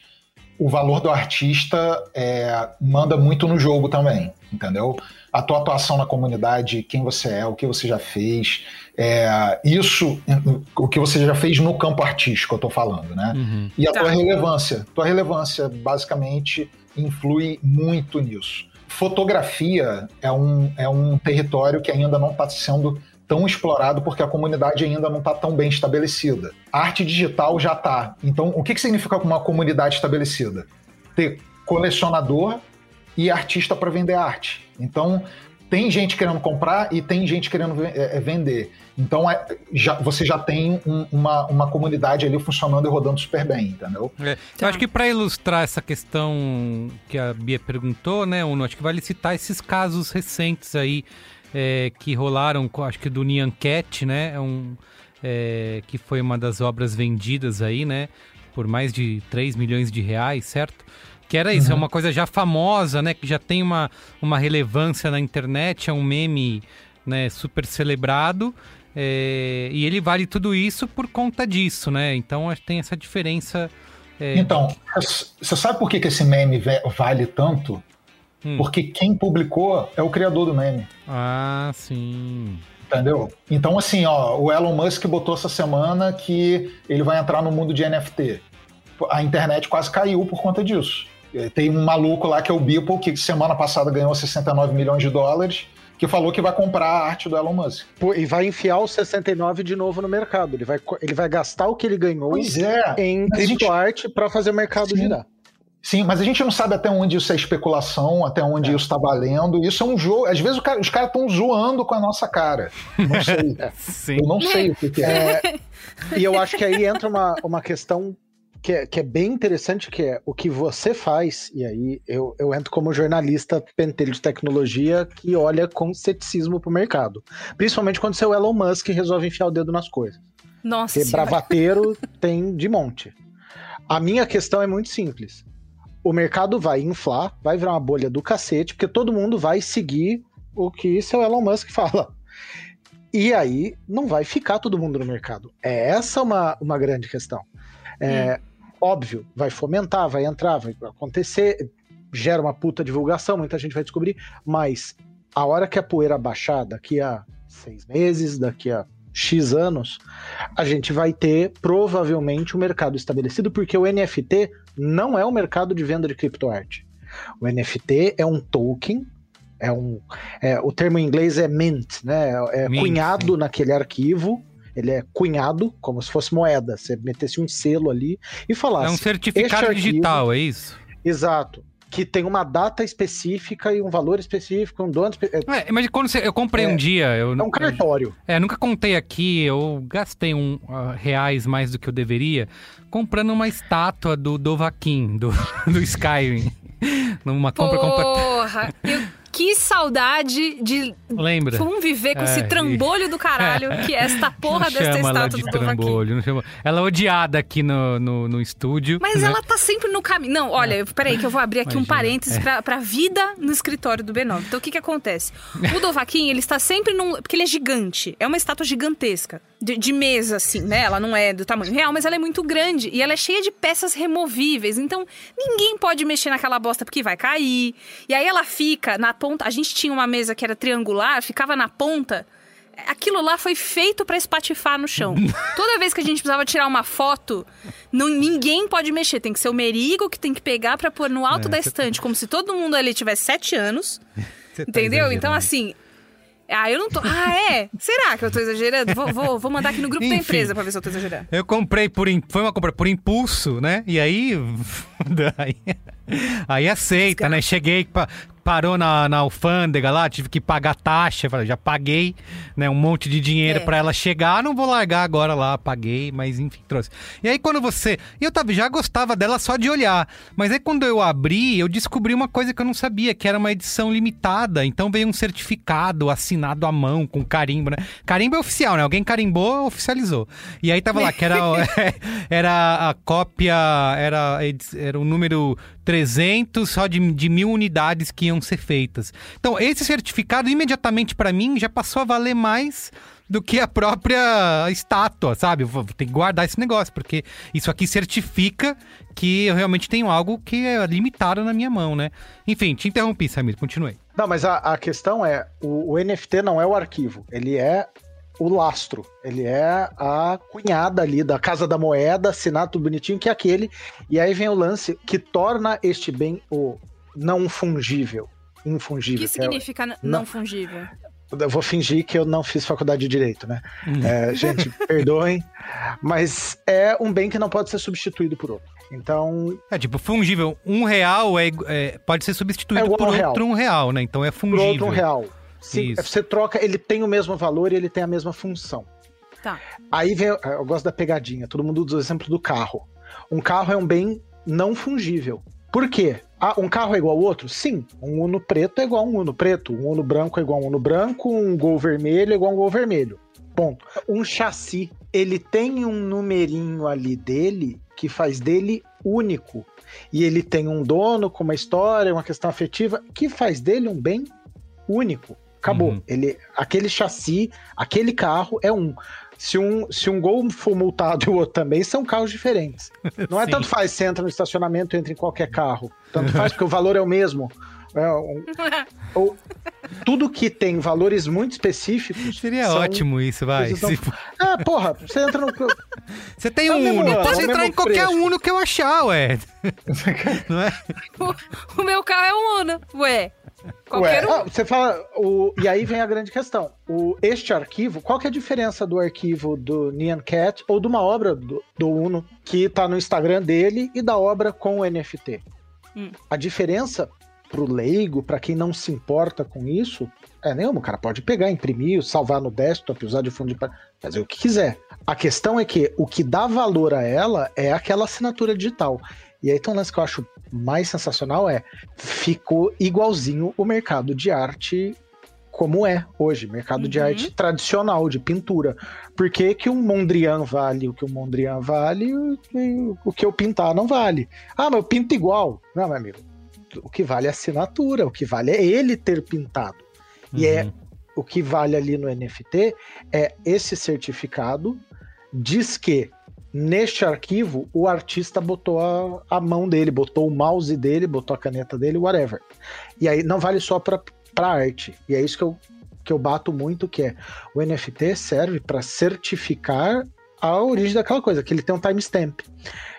o valor do artista é, manda muito no jogo também, entendeu? A tua atuação na comunidade, quem você é, o que você já fez, é, isso, o que você já fez no campo artístico, eu tô falando, né? Uhum. E a Tá. tua relevância. Tua relevância, basicamente, influi muito nisso. Fotografia é um, é um território que ainda não está sendo tão explorado porque a comunidade ainda não está tão bem estabelecida. A arte digital já está. Então, o que, que significa uma comunidade estabelecida? Ter colecionador e artista para vender arte. Então, tem gente querendo comprar e tem gente querendo é, é, vender. Então, é- já- você já tem um- uma, uma comunidade ali funcionando e rodando super bem, entendeu? É, Tá. Eu acho que para ilustrar essa questão que a Bia perguntou, né, Uno, acho que vale citar esses casos recentes aí é, que rolaram, acho que do Nyan Cat, né, é um, é, que foi uma das obras vendidas aí, né, por mais de 3 milhões de reais, certo? Que era isso, é uma coisa já famosa, né, que já tem uma, uma relevância na internet, é um meme, né, super celebrado, é, e ele vale tudo isso por conta disso, né? Então acho que tem essa diferença. é, Então, você sabe por que, que esse meme vale tanto? Hum. Porque quem publicou é o criador do meme, Ah, sim. entendeu? Então, assim, ó, o Elon Musk botou essa semana que ele vai entrar no mundo de NFT. A internet quase caiu por conta disso. Tem um maluco lá que é o Beeple, que semana passada ganhou 69 milhões de dólares, que falou que vai comprar a arte do Elon Musk. Pô, E vai enfiar os 69 de novo no mercado. Ele vai, ele vai gastar o que ele ganhou é. em a gente- criptoarte para fazer o mercado Sim. girar. Sim, mas a gente não sabe até onde isso é especulação, até onde isso está valendo. Isso é um jogo. Às vezes o cara- os caras estão zoando com a nossa cara. Não sei. Sim. Eu não sei o que, que é. É, e eu acho que aí entra uma, uma questão que é, que é bem interessante, que é o que você faz, e aí eu, eu entro como jornalista pentelho de tecnologia que olha com ceticismo pro mercado. Principalmente quando você é o Elon Musk resolve enfiar o dedo nas coisas. Nossa Porque senhora. bravateiro tem de monte. A minha questão é muito simples. O mercado vai inflar, vai virar uma bolha do cacete, porque todo mundo vai seguir o que seu Elon Musk fala. E aí não vai ficar todo mundo no mercado. É essa uma, uma grande questão. É, Óbvio, vai fomentar, vai entrar, vai acontecer, gera uma puta divulgação, muita gente vai descobrir, mas a hora que a poeira baixar, daqui a seis meses, daqui a X anos, a gente vai ter provavelmente o um mercado estabelecido, porque o NFT não é o um mercado de venda de criptoarte. O NFT é um token, é um. É, o termo em inglês é mint, né? É mint, cunhado sim. naquele arquivo. Ele é cunhado, como se fosse moeda. Você metesse um selo ali e falasse. É um certificado arquivo, digital, é isso? Exato que tem uma data específica e um valor específico, um dono específico. É, mas quando você, eu comprei é, um dia. Eu, é um cartório. Eu, é, nunca contei aqui, eu gastei um uh, reais mais do que eu deveria comprando uma estátua do Dovahkiin, do, do Skyrim. Numa compra Porra! Que saudade de Lembra? conviver com é, esse trambolho e... do caralho que é esta porra não dessa estátua de do trambolho, não chama... Ela é odiada aqui no, no, no estúdio. Mas né? ela tá sempre no caminho. Não, olha, é. peraí que eu vou abrir aqui Imagina. um parênteses é. pra, pra vida no escritório do B9. Então o que que acontece? O Dovaquim, ele está sempre num... Porque ele é gigante. É uma estátua gigantesca. De, de, mesa, assim, né? Ela não é do tamanho real, mas ela é muito grande. E ela é cheia de peças removíveis. Então, ninguém pode mexer naquela bosta porque vai cair. E aí ela fica na ponta. A gente tinha uma mesa que era triangular, ficava na ponta. Aquilo lá foi feito para espatifar no chão. Toda vez que a gente precisava tirar uma foto, não, ninguém pode mexer. Tem que ser o merigo que tem que pegar para pôr no alto é, da estante, tá... como se todo mundo ali tivesse sete anos. Tá entendeu? Então, assim, ah, eu não tô. Ah, é? Será que eu tô exagerando? Vou, vou, vou mandar aqui no grupo Enfim, da empresa pra ver se eu tô exagerando. Eu comprei por. Foi uma compra por impulso, né? E aí. aí, aí aceita, né? Cheguei, parou na, na alfândega lá, tive que pagar taxa, falei, já paguei, né, um monte de dinheiro é. para ela chegar, não vou largar agora lá, paguei, mas enfim, trouxe. E aí quando você, eu tava, já gostava dela só de olhar, mas aí quando eu abri, eu descobri uma coisa que eu não sabia, que era uma edição limitada, então veio um certificado assinado à mão, com carimbo, né? Carimbo é oficial, né? Alguém carimbou, oficializou. E aí tava lá, que era, era a cópia, era, era o número 300 só de, de mil unidades que iam ser feitas. Então, esse certificado, imediatamente para mim, já passou a valer mais do que a própria estátua, sabe? Vou ter que guardar esse negócio, porque isso aqui certifica que eu realmente tenho algo que é limitado na minha mão, né? Enfim, te interrompi, Samir, continue. Não, mas a, a questão é, o, o NFT não é o arquivo, ele é o lastro. Ele é a cunhada ali da Casa da Moeda, assinado tudo bonitinho, que é aquele. E aí vem o lance que torna este bem o não fungível. Infungível. O que significa é, não, não fungível? Eu vou fingir que eu não fiz faculdade de direito, né? Hum. É, gente, perdoem, mas é um bem que não pode ser substituído por outro. Então. É tipo, fungível. Um real é, é pode ser substituído é por um outro um real, né? Então é fungível. Por outro um real. Se você troca, ele tem o mesmo valor e ele tem a mesma função. Tá. Aí vem, eu gosto da pegadinha, todo mundo usa o exemplo do carro. Um carro é um bem não fungível. Por quê? Ah, um carro é igual ao outro? Sim. Um Uno preto é igual a um Uno preto. Um Uno branco é igual a um Uno branco. Um Gol vermelho é igual a um Gol vermelho. Ponto. Um chassi, ele tem um numerinho ali dele que faz dele único. E ele tem um dono com uma história, uma questão afetiva, que faz dele um bem único. Acabou. Uhum. Ele, aquele chassi, aquele carro é um. Se um, se um Gol for multado e o outro também, são carros diferentes. Não é tanto faz, você entra no estacionamento, entra em qualquer carro. Tanto faz, porque o valor é o mesmo. É, um, ou, tudo que tem valores muito específicos. Seria ótimo isso, vai. São... Ah, porra, você entra no. Você tem é um Uno, pode entrar em qualquer preço. Uno que eu achar, ué. Não é? O, o meu carro é um Uno, ué. Qualquer Ué, um. Ah, você fala. O, e aí vem a grande questão. O, este arquivo, qual que é a diferença do arquivo do Nyan Cat ou de uma obra do, do Uno que está no Instagram dele e da obra com o NFT? Hum. A diferença pro leigo, para quem não se importa com isso, é nenhuma. O cara pode pegar, imprimir, salvar no desktop, usar de fundo de fazer o que quiser. A questão é que o que dá valor a ela é aquela assinatura digital. E aí tem um lance que eu acho mais sensacional é ficou igualzinho o mercado de arte como é hoje, mercado uhum. de arte tradicional, de pintura. Por que, que um Mondrian vale o que o Mondrian vale e o que eu pintar não vale? Ah, mas eu pinto igual. Não, meu amigo. O que vale é a assinatura, o que vale é ele ter pintado. Uhum. E é uhum. o que vale ali no NFT é esse certificado diz que Neste arquivo, o artista botou a, a, mão dele, botou o mouse dele, botou a caneta dele, whatever. E aí não vale só para arte. E é isso que eu que eu bato muito, que é o NFT serve para certificar a origem daquela coisa, que ele tem um timestamp.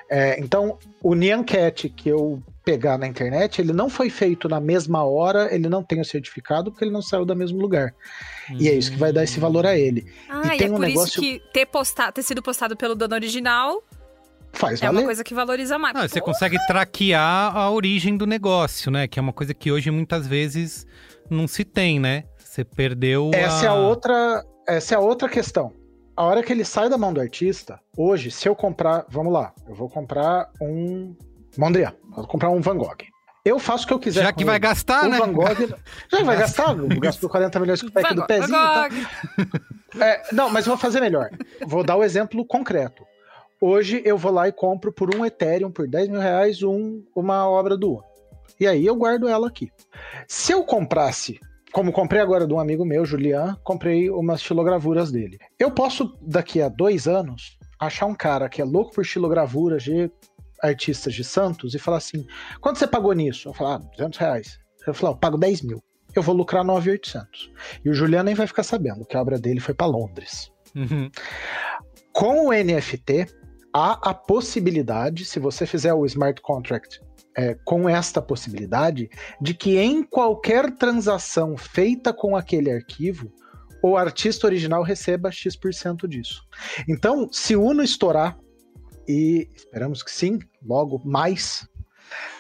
É, então, o Nyan Cat que eu pegar na internet, ele não foi feito na mesma hora, ele não tem o certificado porque ele não saiu do mesmo lugar. E é isso que vai dar esse valor a ele. Ah, e, tem é um por negócio... isso que ter, postado, ter sido postado pelo dono original Faz é valer. uma coisa que valoriza mais. Não, você consegue traquear a origem do negócio, né? Que é uma coisa que hoje muitas vezes não se tem, né? Você perdeu. Essa a... é a outra. Essa é a outra questão. A hora que ele sai da mão do artista, hoje, se eu comprar, vamos lá, eu vou comprar um Mondrian, vou comprar um Van Gogh. Eu faço o que eu quiser. Já que vai ele. gastar, o né? Van Gogh. Já vai gastar, gastou 40 milhões com o pack do pezinho. Tá? É, não, mas eu vou fazer melhor. Vou dar o um exemplo concreto. Hoje eu vou lá e compro por um Ethereum, por 10 mil reais, um, uma obra do Uno. E aí eu guardo ela aqui. Se eu comprasse, como comprei agora de um amigo meu, Julian, comprei umas estilogravuras dele. Eu posso, daqui a dois anos, achar um cara que é louco por estilogravuras de artistas de Santos e falar assim: quanto você pagou nisso? Eu falo, ah, 200 reais. Eu falo, eu pago 10 mil. Eu vou lucrar 9,800. E o Julian nem vai ficar sabendo que a obra dele foi para Londres. Uhum. Com o NFT, há a possibilidade, se você fizer o smart contract é, com esta possibilidade, de que em qualquer transação feita com aquele arquivo, o artista original receba X% disso. Então, se o Uno estourar, e esperamos que sim, logo mais,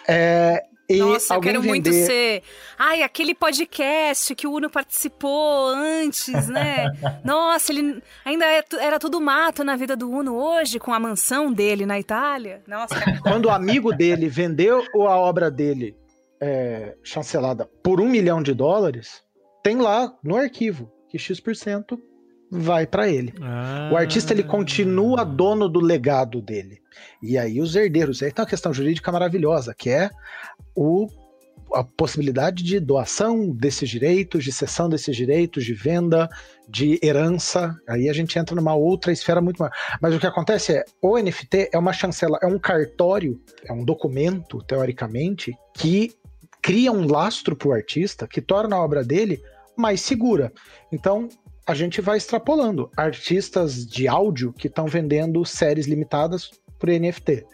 é, e Nossa, eu quero vender... muito ser. Ai, aquele podcast que o Uno participou antes, né? Nossa, ele ainda é era tudo mato na vida do Uno hoje, com a mansão dele na Itália. Nossa. Quando o amigo dele vendeu a obra dele é, chancelada por um milhão de dólares, tem lá no arquivo que X% vai para ele. Ah. O artista ele continua dono do legado dele. E aí os herdeiros, aí tem uma questão jurídica maravilhosa, que é o a possibilidade de doação desses direitos, de cessão desses direitos, de venda, de herança. Aí a gente entra numa outra esfera muito maior. Mas o que acontece é, o NFT é uma chancela, é um cartório, é um documento, teoricamente, que cria um lastro para o artista, que torna a obra dele mais segura. Então, a gente vai extrapolando. Artistas de áudio que estão vendendo séries limitadas por NFT.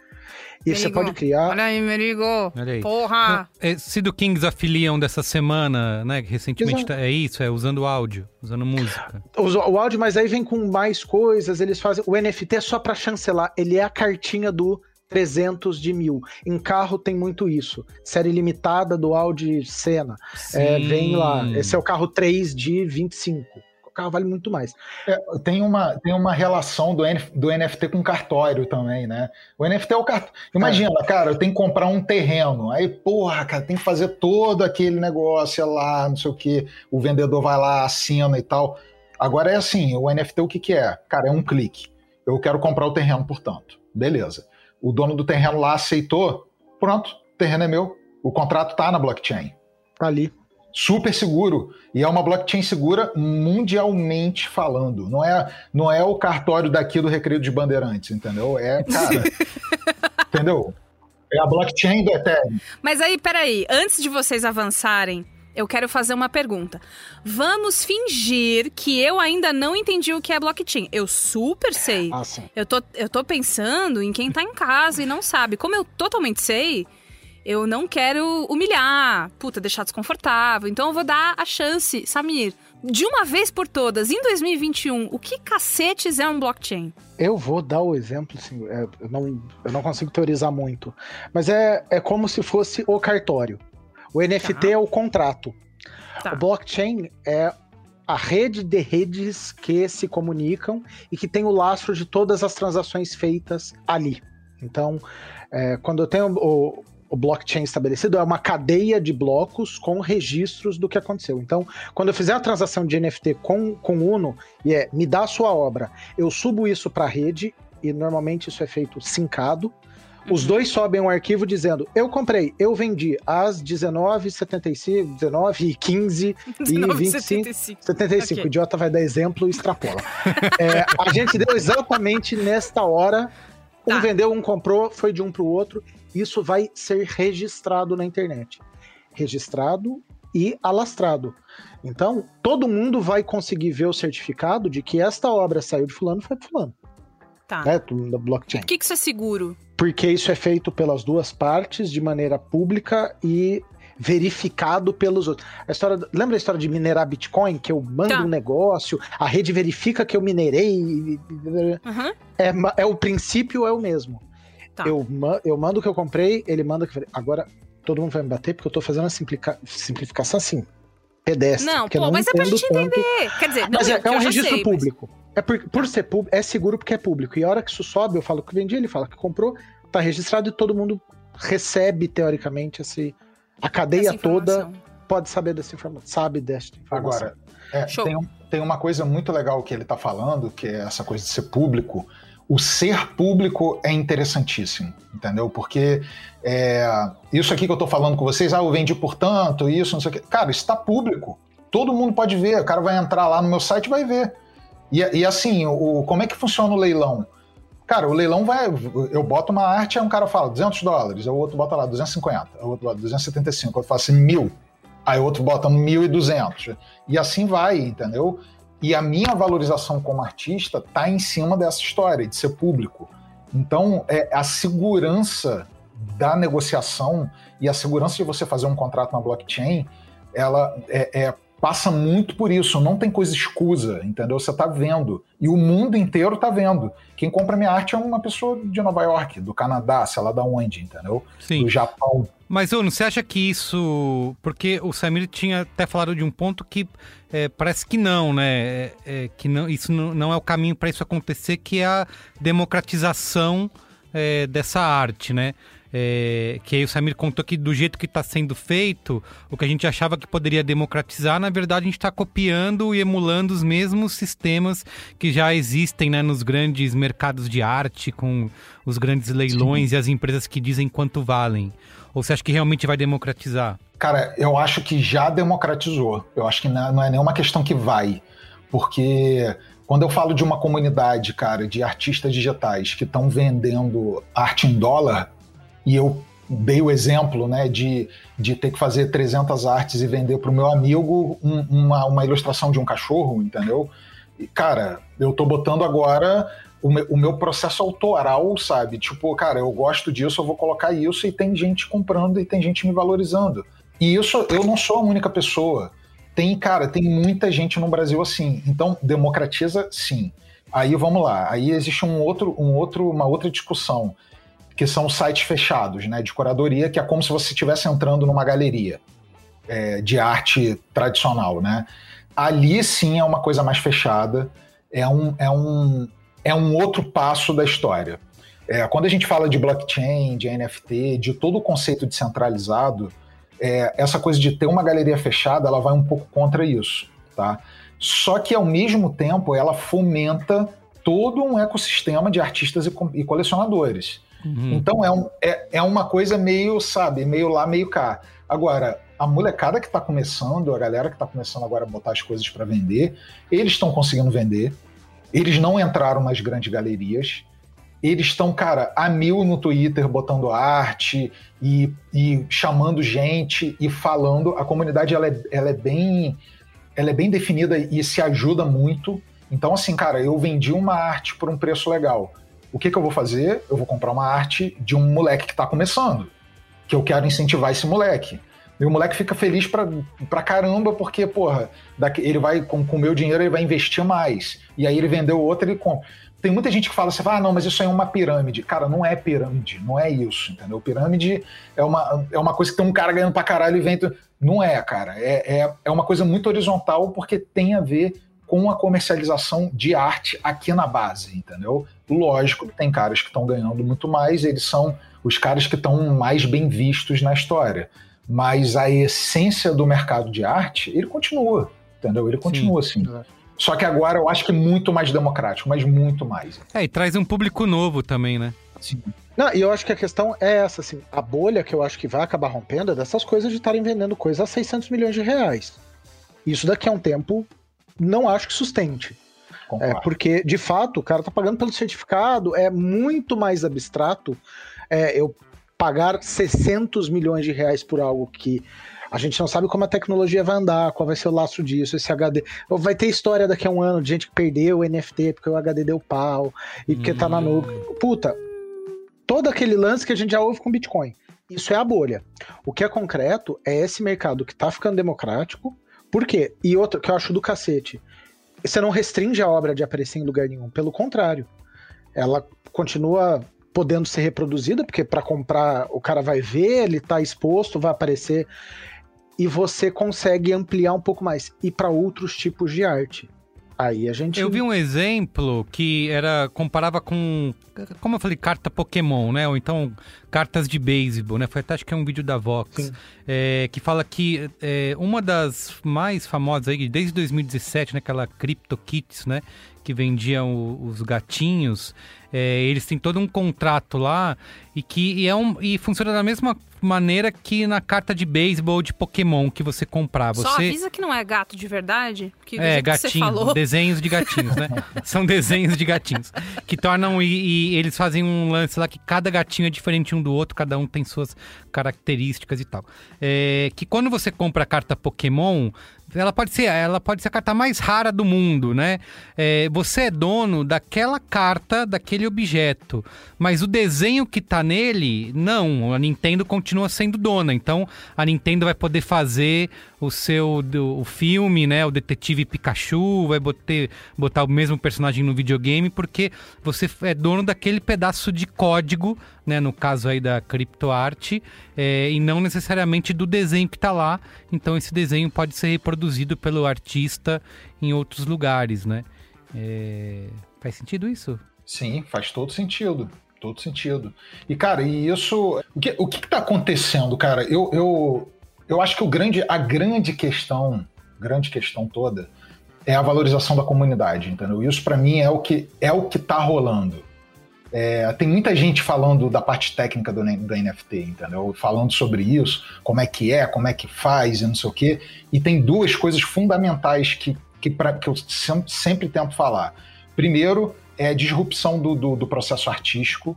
E Merigo. você pode criar. Olha aí, Merigo. Olha aí. Porra! Se do Kings afiliam dessa semana, né? Que recentemente tá, é isso, é usando áudio, usando música. O, o, áudio, mas aí vem com mais coisas. Eles fazem. O NFT é só para chancelar. Ele é a cartinha do 300 de mil. Em carro tem muito isso. Série limitada do Audi Senna. É, vem lá. Esse é o carro 3 de 25 carro vale muito mais. É, tem, uma, tem uma relação do, NF, do NFT com cartório também, né? O NFT é o cartório. Imagina, é. cara, eu tenho que comprar um terreno. Aí, porra, cara, tem que fazer todo aquele negócio lá, não sei o que. O vendedor vai lá, assina e tal. Agora é assim, o NFT o que, que é? Cara, é um clique. Eu quero comprar o terreno, portanto. Beleza. O dono do terreno lá aceitou. Pronto, o terreno é meu. O contrato tá na blockchain. Tá ali super seguro e é uma blockchain segura mundialmente falando. Não é, não é o cartório daqui do Recreio de Bandeirantes, entendeu? É, cara, entendeu? É a blockchain do Ethereum. Mas aí, peraí, antes de vocês avançarem, eu quero fazer uma pergunta. Vamos fingir que eu ainda não entendi o que é blockchain. Eu super sei. Ah. Eu tô, eu tô pensando em quem tá em casa e não sabe. Como eu totalmente sei, eu não quero humilhar, puta, deixar desconfortável. Então eu vou dar a chance, Samir, de uma vez por todas, em 2021, o que cacetes é um blockchain? Eu vou dar o exemplo, assim, é, eu, não, eu não consigo teorizar muito, mas é, é como se fosse o cartório. O NFT tá. é o contrato. Tá. O blockchain é a rede de redes que se comunicam e que tem o lastro de todas as transações feitas ali. Então, é, quando eu tenho o, o blockchain estabelecido é uma cadeia de blocos com registros do que aconteceu. Então, quando eu fizer a transação de NFT com, com Uno, e é me dá a sua obra, eu subo isso para a rede, e normalmente isso é feito sincado. Os uhum. dois sobem um arquivo dizendo: Eu comprei, eu vendi às 19h75, 19 e 15 e 25. 75. Okay. O idiota vai dar exemplo e extrapola. é, a gente deu exatamente nesta hora. Um tá. vendeu, um comprou, foi de um para o outro isso vai ser registrado na internet. Registrado e alastrado. Então, todo mundo vai conseguir ver o certificado de que esta obra saiu de fulano foi de fulano, Tá. né? Da blockchain. Por que, que isso é seguro? Porque isso é feito pelas duas partes de maneira pública e verificado pelos outros. A história, lembra a história de minerar Bitcoin, que eu mando Tá. um negócio, a rede verifica que eu minerei, Aham. é, é o princípio é o mesmo. Tá. Eu, eu mando o que eu comprei, ele manda o que eu Agora todo mundo vai me bater porque eu tô fazendo a simplica- simplificação assim, pedestre. Não, pô, mas é pra gente tanto. entender. Quer dizer, não, Mas é, é um registro sei, mas- público. É por, por ser público, é seguro porque é público. E a hora que isso sobe, eu falo que vendi, ele fala que comprou, tá registrado e todo mundo recebe, teoricamente, esse, a cadeia toda pode saber dessa informação, sabe desta informação. Agora, é, tem, um- tem uma coisa muito legal que ele está falando, que é essa coisa de ser público. O ser público é interessantíssimo, entendeu? Porque é, isso aqui que eu estou falando com vocês, ah, eu vendi por tanto, isso, não sei o quê. Cara, isso está público. Todo mundo pode ver. O cara vai entrar lá no meu site e vai ver. E, e assim, o, como é que funciona o leilão? Cara, o leilão vai. Eu boto uma arte, aí um cara fala 200 dólares, aí o outro bota lá 250, aí o outro bota 275, o outro fala assim, mil. Aí o outro bota 1.200. E assim vai, entendeu? E a minha valorização como artista tá em cima dessa história, de ser público. Então, é a segurança da negociação e a segurança de você fazer um contrato na blockchain, ela é, é- passa muito por isso. Não tem coisa escusa, entendeu? Você tá vendo. E o mundo inteiro tá vendo. Quem compra minha arte é uma pessoa de Nova York, do Canadá, sei lá da onde, entendeu? Sim. Do Japão. Mas, Uno, você acha que isso. Porque o Samir tinha até falado de um ponto que é, parece que não, né? É, é, que não, isso não, não é o caminho para isso acontecer, que é a democratização é, dessa arte, né? É, que aí o Samir contou que do jeito que está sendo feito, o que a gente achava que poderia democratizar, na verdade a gente está copiando e emulando os mesmos sistemas que já existem né, nos grandes mercados de arte, com os grandes leilões e as empresas que dizem quanto valem. Ou você acha que realmente vai democratizar? Cara, eu acho que já democratizou. Eu acho que não não é nenhuma questão que vai. Porque quando eu falo de uma comunidade, cara, de artistas digitais que estão vendendo arte em dólar, e eu dei o exemplo, né, de, de ter que fazer 300 artes e vender para o meu amigo um- uma, uma ilustração de um cachorro, entendeu? E, cara, eu tô botando agora o meu processo autoral, sabe? Tipo, cara, eu gosto disso, eu vou colocar isso e tem gente comprando e tem gente me valorizando. E isso, eu não sou a única pessoa. Tem, cara, tem muita gente no Brasil assim. Então, democratiza, sim. Aí vamos lá. Aí existe um outro, um outro, uma outra discussão, que são sites fechados, né, de curadoria, que é como se você estivesse entrando numa galeria é, de arte tradicional, né? Ali sim é uma coisa mais fechada, é um, é um, é um outro passo da história. É, quando a gente fala de blockchain, de NFT, de todo o conceito descentralizado, é, essa coisa de ter uma galeria fechada, ela vai um pouco contra isso, tá? Só que ao mesmo tempo ela fomenta todo um ecossistema de artistas e, e colecionadores. Uhum. Então é, um- é, é uma coisa meio, sabe, meio lá, meio cá. Agora, a molecada que está começando, a galera que está começando agora a botar as coisas para vender, eles estão conseguindo vender. Eles não entraram nas grandes galerias. Eles estão, cara, a mil no Twitter botando arte e, e chamando gente e falando. A comunidade ela é, ela é bem ela é bem definida e se ajuda muito. Então, assim, cara, eu vendi uma arte por um preço legal. O que, que eu vou fazer? Eu vou comprar uma arte de um moleque que está começando, que eu quero incentivar esse moleque. E o moleque fica feliz pra, pra caramba, porque, porra, daqui- ele vai, com o meu dinheiro, ele vai investir mais. E aí ele vendeu outra, ele compra. Tem muita gente que fala assim, ah, não, mas isso aí é uma pirâmide. Cara, não é pirâmide, não é isso, entendeu? Pirâmide é uma, é uma coisa que tem um cara ganhando pra caralho e vem. Não é, cara. É, é, é uma coisa muito horizontal porque tem a ver com a comercialização de arte aqui na base, entendeu? Lógico que tem caras que estão ganhando muito mais, eles são os caras que estão mais bem vistos na história. Mas a essência do mercado de arte, ele continua, entendeu? Ele continua assim. Só que agora eu acho que muito mais democrático, mas muito mais. É, e traz um público novo também, né? Não, e eu acho que a questão é essa, assim, a bolha que eu acho que vai acabar rompendo é dessas coisas de estarem vendendo coisas a 600 milhões de reais. Isso daqui a um tempo não acho que sustente. É, porque, de fato, o cara tá pagando pelo certificado, é muito mais abstrato é, eu pagar 600 milhões de reais por algo que A gente não sabe como a tecnologia vai andar, qual vai ser o laço disso, esse HD. Vai ter história daqui a um ano de gente que perdeu o NFT porque o HD deu pau e porque hum. tá na nuvem. Puta, todo aquele lance que a gente já ouve com Bitcoin. Isso é a bolha. O que é concreto é esse mercado que tá ficando democrático. Por quê? E outro que eu acho do cacete. Você não restringe a obra de aparecer em lugar nenhum. Pelo contrário. Ela continua podendo ser reproduzida, porque para comprar o cara vai ver, ele está exposto, vai aparecer e você consegue ampliar um pouco mais e para outros tipos de arte. Aí a gente. Eu vi um exemplo que era comparava com, como eu falei, carta Pokémon, né? Ou então cartas de beisebol, né? Foi até acho que é um vídeo da Vox é, que fala que é, uma das mais famosas aí desde 2017, né? Aquela CryptoKitties, né? Que vendiam os gatinhos. É, eles têm todo um contrato lá e que e é um, e funciona da mesma maneira que na carta de beisebol de Pokémon que você comprar. Você... Só avisa que não é gato de verdade. Que é, gatinho, falou... desenhos de gatinhos, né? São desenhos de gatinhos. Que tornam. E, e, eles fazem um lance lá que cada gatinho é diferente um do outro, cada um tem suas características e tal. É, que quando você compra a carta Pokémon, ela pode ser, ela pode ser a carta mais rara do mundo, né? É, você é dono daquela carta, daquele objeto, mas o desenho que tá nele, não. A Nintendo continua sendo dona. Então, a Nintendo vai poder fazer o seu do, o filme, né? O Detetive Pikachu, vai botar, botar o mesmo personagem no videogame, porque você é dono daquele pedaço de código, né? No caso aí da criptoarte, é, e não necessariamente do desenho que está lá. Então esse desenho pode ser reproduzido pelo artista em outros lugares, né? É... Faz sentido isso? Sim, faz todo sentido todo sentido. E, cara, e isso. O que, o que, que tá acontecendo, cara? Eu, eu, eu acho que o grande, a grande questão, grande questão toda, é a valorização da comunidade, entendeu? Isso para mim é o que é o que tá rolando. É, tem muita gente falando da parte técnica do, do, NFT, entendeu? Falando sobre isso, como é que é, como é que faz e não sei o quê. E tem duas coisas fundamentais que, que, pra, que eu sempre, sempre tento falar. Primeiro, é a disrupção do, do, do processo artístico,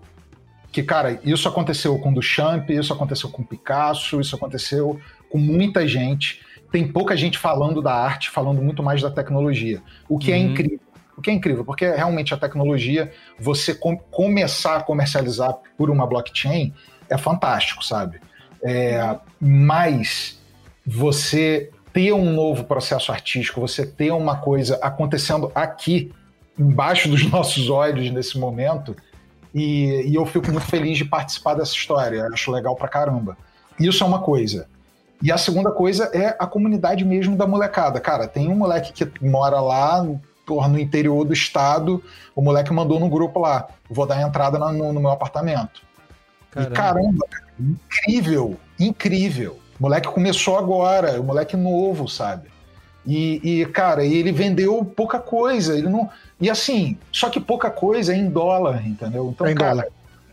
que, cara, isso aconteceu com Duchamp, isso aconteceu com Picasso, isso aconteceu com muita gente. Tem pouca gente falando da arte, falando muito mais da tecnologia. O que é uhum. é incrível. O que é incrível, porque realmente a tecnologia, você com, começar a comercializar por uma blockchain é fantástico, sabe? É, mas você ter um novo processo artístico, você ter uma coisa acontecendo aqui, embaixo dos nossos olhos nesse momento, e, e, eu fico muito feliz de participar dessa história. Eu acho legal pra caramba. Isso é uma coisa. E a segunda coisa é a comunidade mesmo da molecada. Cara, tem um moleque que mora lá porra, no interior do estado, o moleque mandou no grupo lá, vou dar entrada no, no meu apartamento. Caramba. E caramba, incrível, incrível. O moleque começou agora, o moleque novo, sabe? E, e, cara, ele vendeu pouca coisa, ele não. E assim, só que pouca coisa é em dólar, entendeu? Então, é cara, dólar.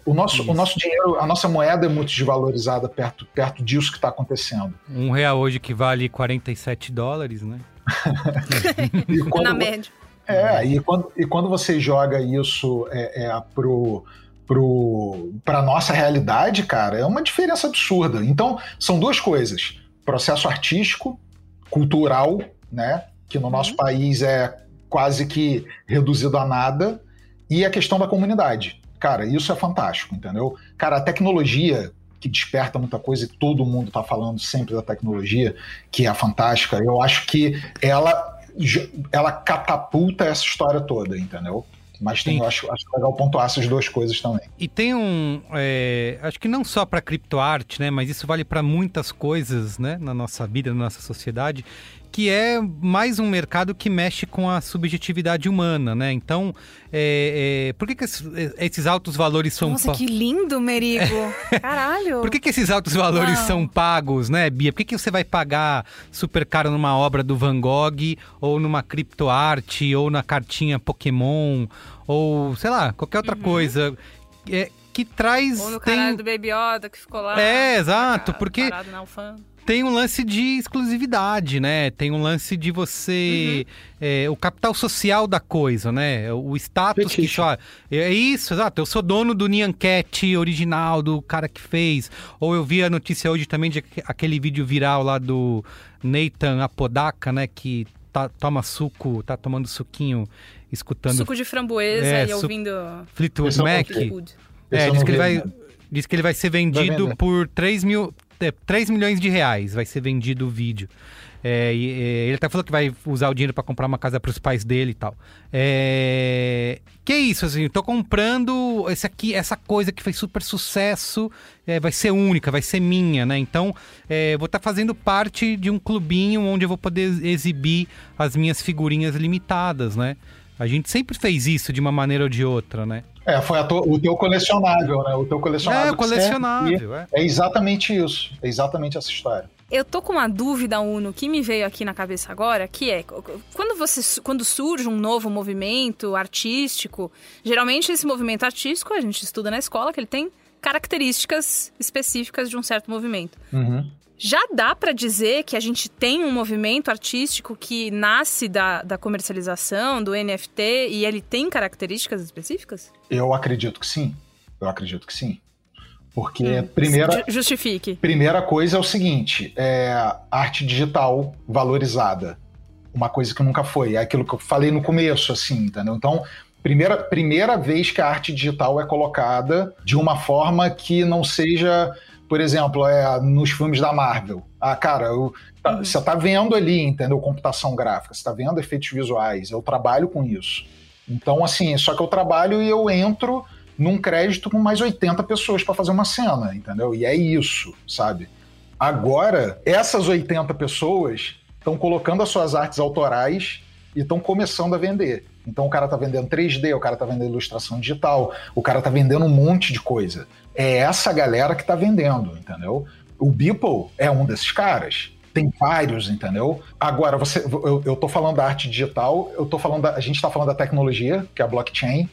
O nosso, o nosso dinheiro, a nossa moeda é muito desvalorizada perto, perto disso que está acontecendo. Um real hoje que vale 47 dólares, né? quando, Na média. É, e quando, e quando você joga isso é, é, pro, pro, pra nossa realidade, cara, é uma diferença absurda. Então, são duas coisas: processo artístico, cultural, né? Que no nosso uhum. país é quase que reduzido a nada, e a questão da comunidade. Cara, isso é fantástico, entendeu? Cara, a tecnologia que desperta muita coisa e todo mundo está falando sempre da tecnologia, que é fantástica, eu acho que ela, ela catapulta essa história toda, entendeu? Mas tem, acho, acho legal pontuar essas duas coisas também. E tem um. É, acho que não só para criptoarte, né? Mas isso vale para muitas coisas, né? Na nossa vida, na nossa sociedade que é mais um mercado que mexe com a subjetividade humana, né? Então, é, é, por que, que esses, altos valores são... Nossa, que lindo, Merigo! Caralho! por que, que esses altos valores Uau. são pagos, né, Bia? Por que, que você vai pagar super caro numa obra do Van Gogh, ou numa criptoarte, ou na cartinha Pokémon, ou, sei lá, qualquer outra uhum. coisa... É, que traz. Ou no tem... do Baby Yoda que ficou lá. É, exato, porque. Tem um lance de exclusividade, né? Tem um lance de você. é, o capital social da coisa, né? O status que só. É isso, exato. Eu sou dono do Nyan Cat original, do cara que fez. Ou eu vi a notícia hoje também de aque- aquele vídeo viral lá do Nathan Apodaca, né? Que tá- toma suco, tá tomando suquinho, escutando Suco de framboesa É, e su- ouvindo Fleetwood não Mac. É, eu diz que, ele vai, diz que ele vai ser vendido por 3 mil. É, 3 milhões de reais vai ser vendido o vídeo. É, é, ele até falou que vai usar o dinheiro para comprar uma casa para os pais dele e tal. É, que isso, assim, tô comprando esse aqui, essa coisa que fez super sucesso, é, vai ser única, vai ser minha, né? Então, é, vou estar fazendo parte de um clubinho onde eu vou poder exibir as minhas figurinhas limitadas, né? A gente sempre fez isso de uma maneira ou de outra, né? É, foi o teu colecionável, né? O teu colecionável. É, o colecionável, é. É exatamente isso. É exatamente essa história. Eu tô com uma dúvida, Uno, que me veio aqui na cabeça agora, que é, quando você quando surge um novo movimento artístico, geralmente esse movimento artístico, a gente estuda na escola que ele tem características específicas de um certo movimento. Uhum. Já dá pra dizer que a gente tem um movimento artístico que nasce da, da comercialização, do NFT, e ele tem características específicas? Eu acredito que sim. Eu acredito que sim. Porque, Hum, primeira, Ju- Justifique. primeira coisa é o seguinte: é arte digital valorizada. Uma coisa que nunca foi. É aquilo que eu falei no começo, assim, entendeu? Então, primeira, primeira vez que a arte digital é colocada de uma forma que não seja, por exemplo, é, nos filmes da Marvel. Ah, cara, eu- tá- Uhum. você tá vendo ali, entendeu? Computação gráfica, você tá vendo efeitos visuais, eu trabalho com isso. Então, assim, só que eu trabalho e eu entro num crédito com mais 80 pessoas para fazer uma cena, entendeu? E é isso, sabe? Agora, essas 80 pessoas estão colocando as suas artes autorais e estão começando a vender. Então o cara tá vendendo 3D, o cara tá vendendo ilustração digital, o cara tá vendendo um monte de coisa. É essa galera que tá vendendo, entendeu? O Beeple é um desses caras. Tem vários, entendeu? Agora, você, eu, eu tô falando da arte digital, eu tô falando da, a gente tá falando da tecnologia, que é a blockchain.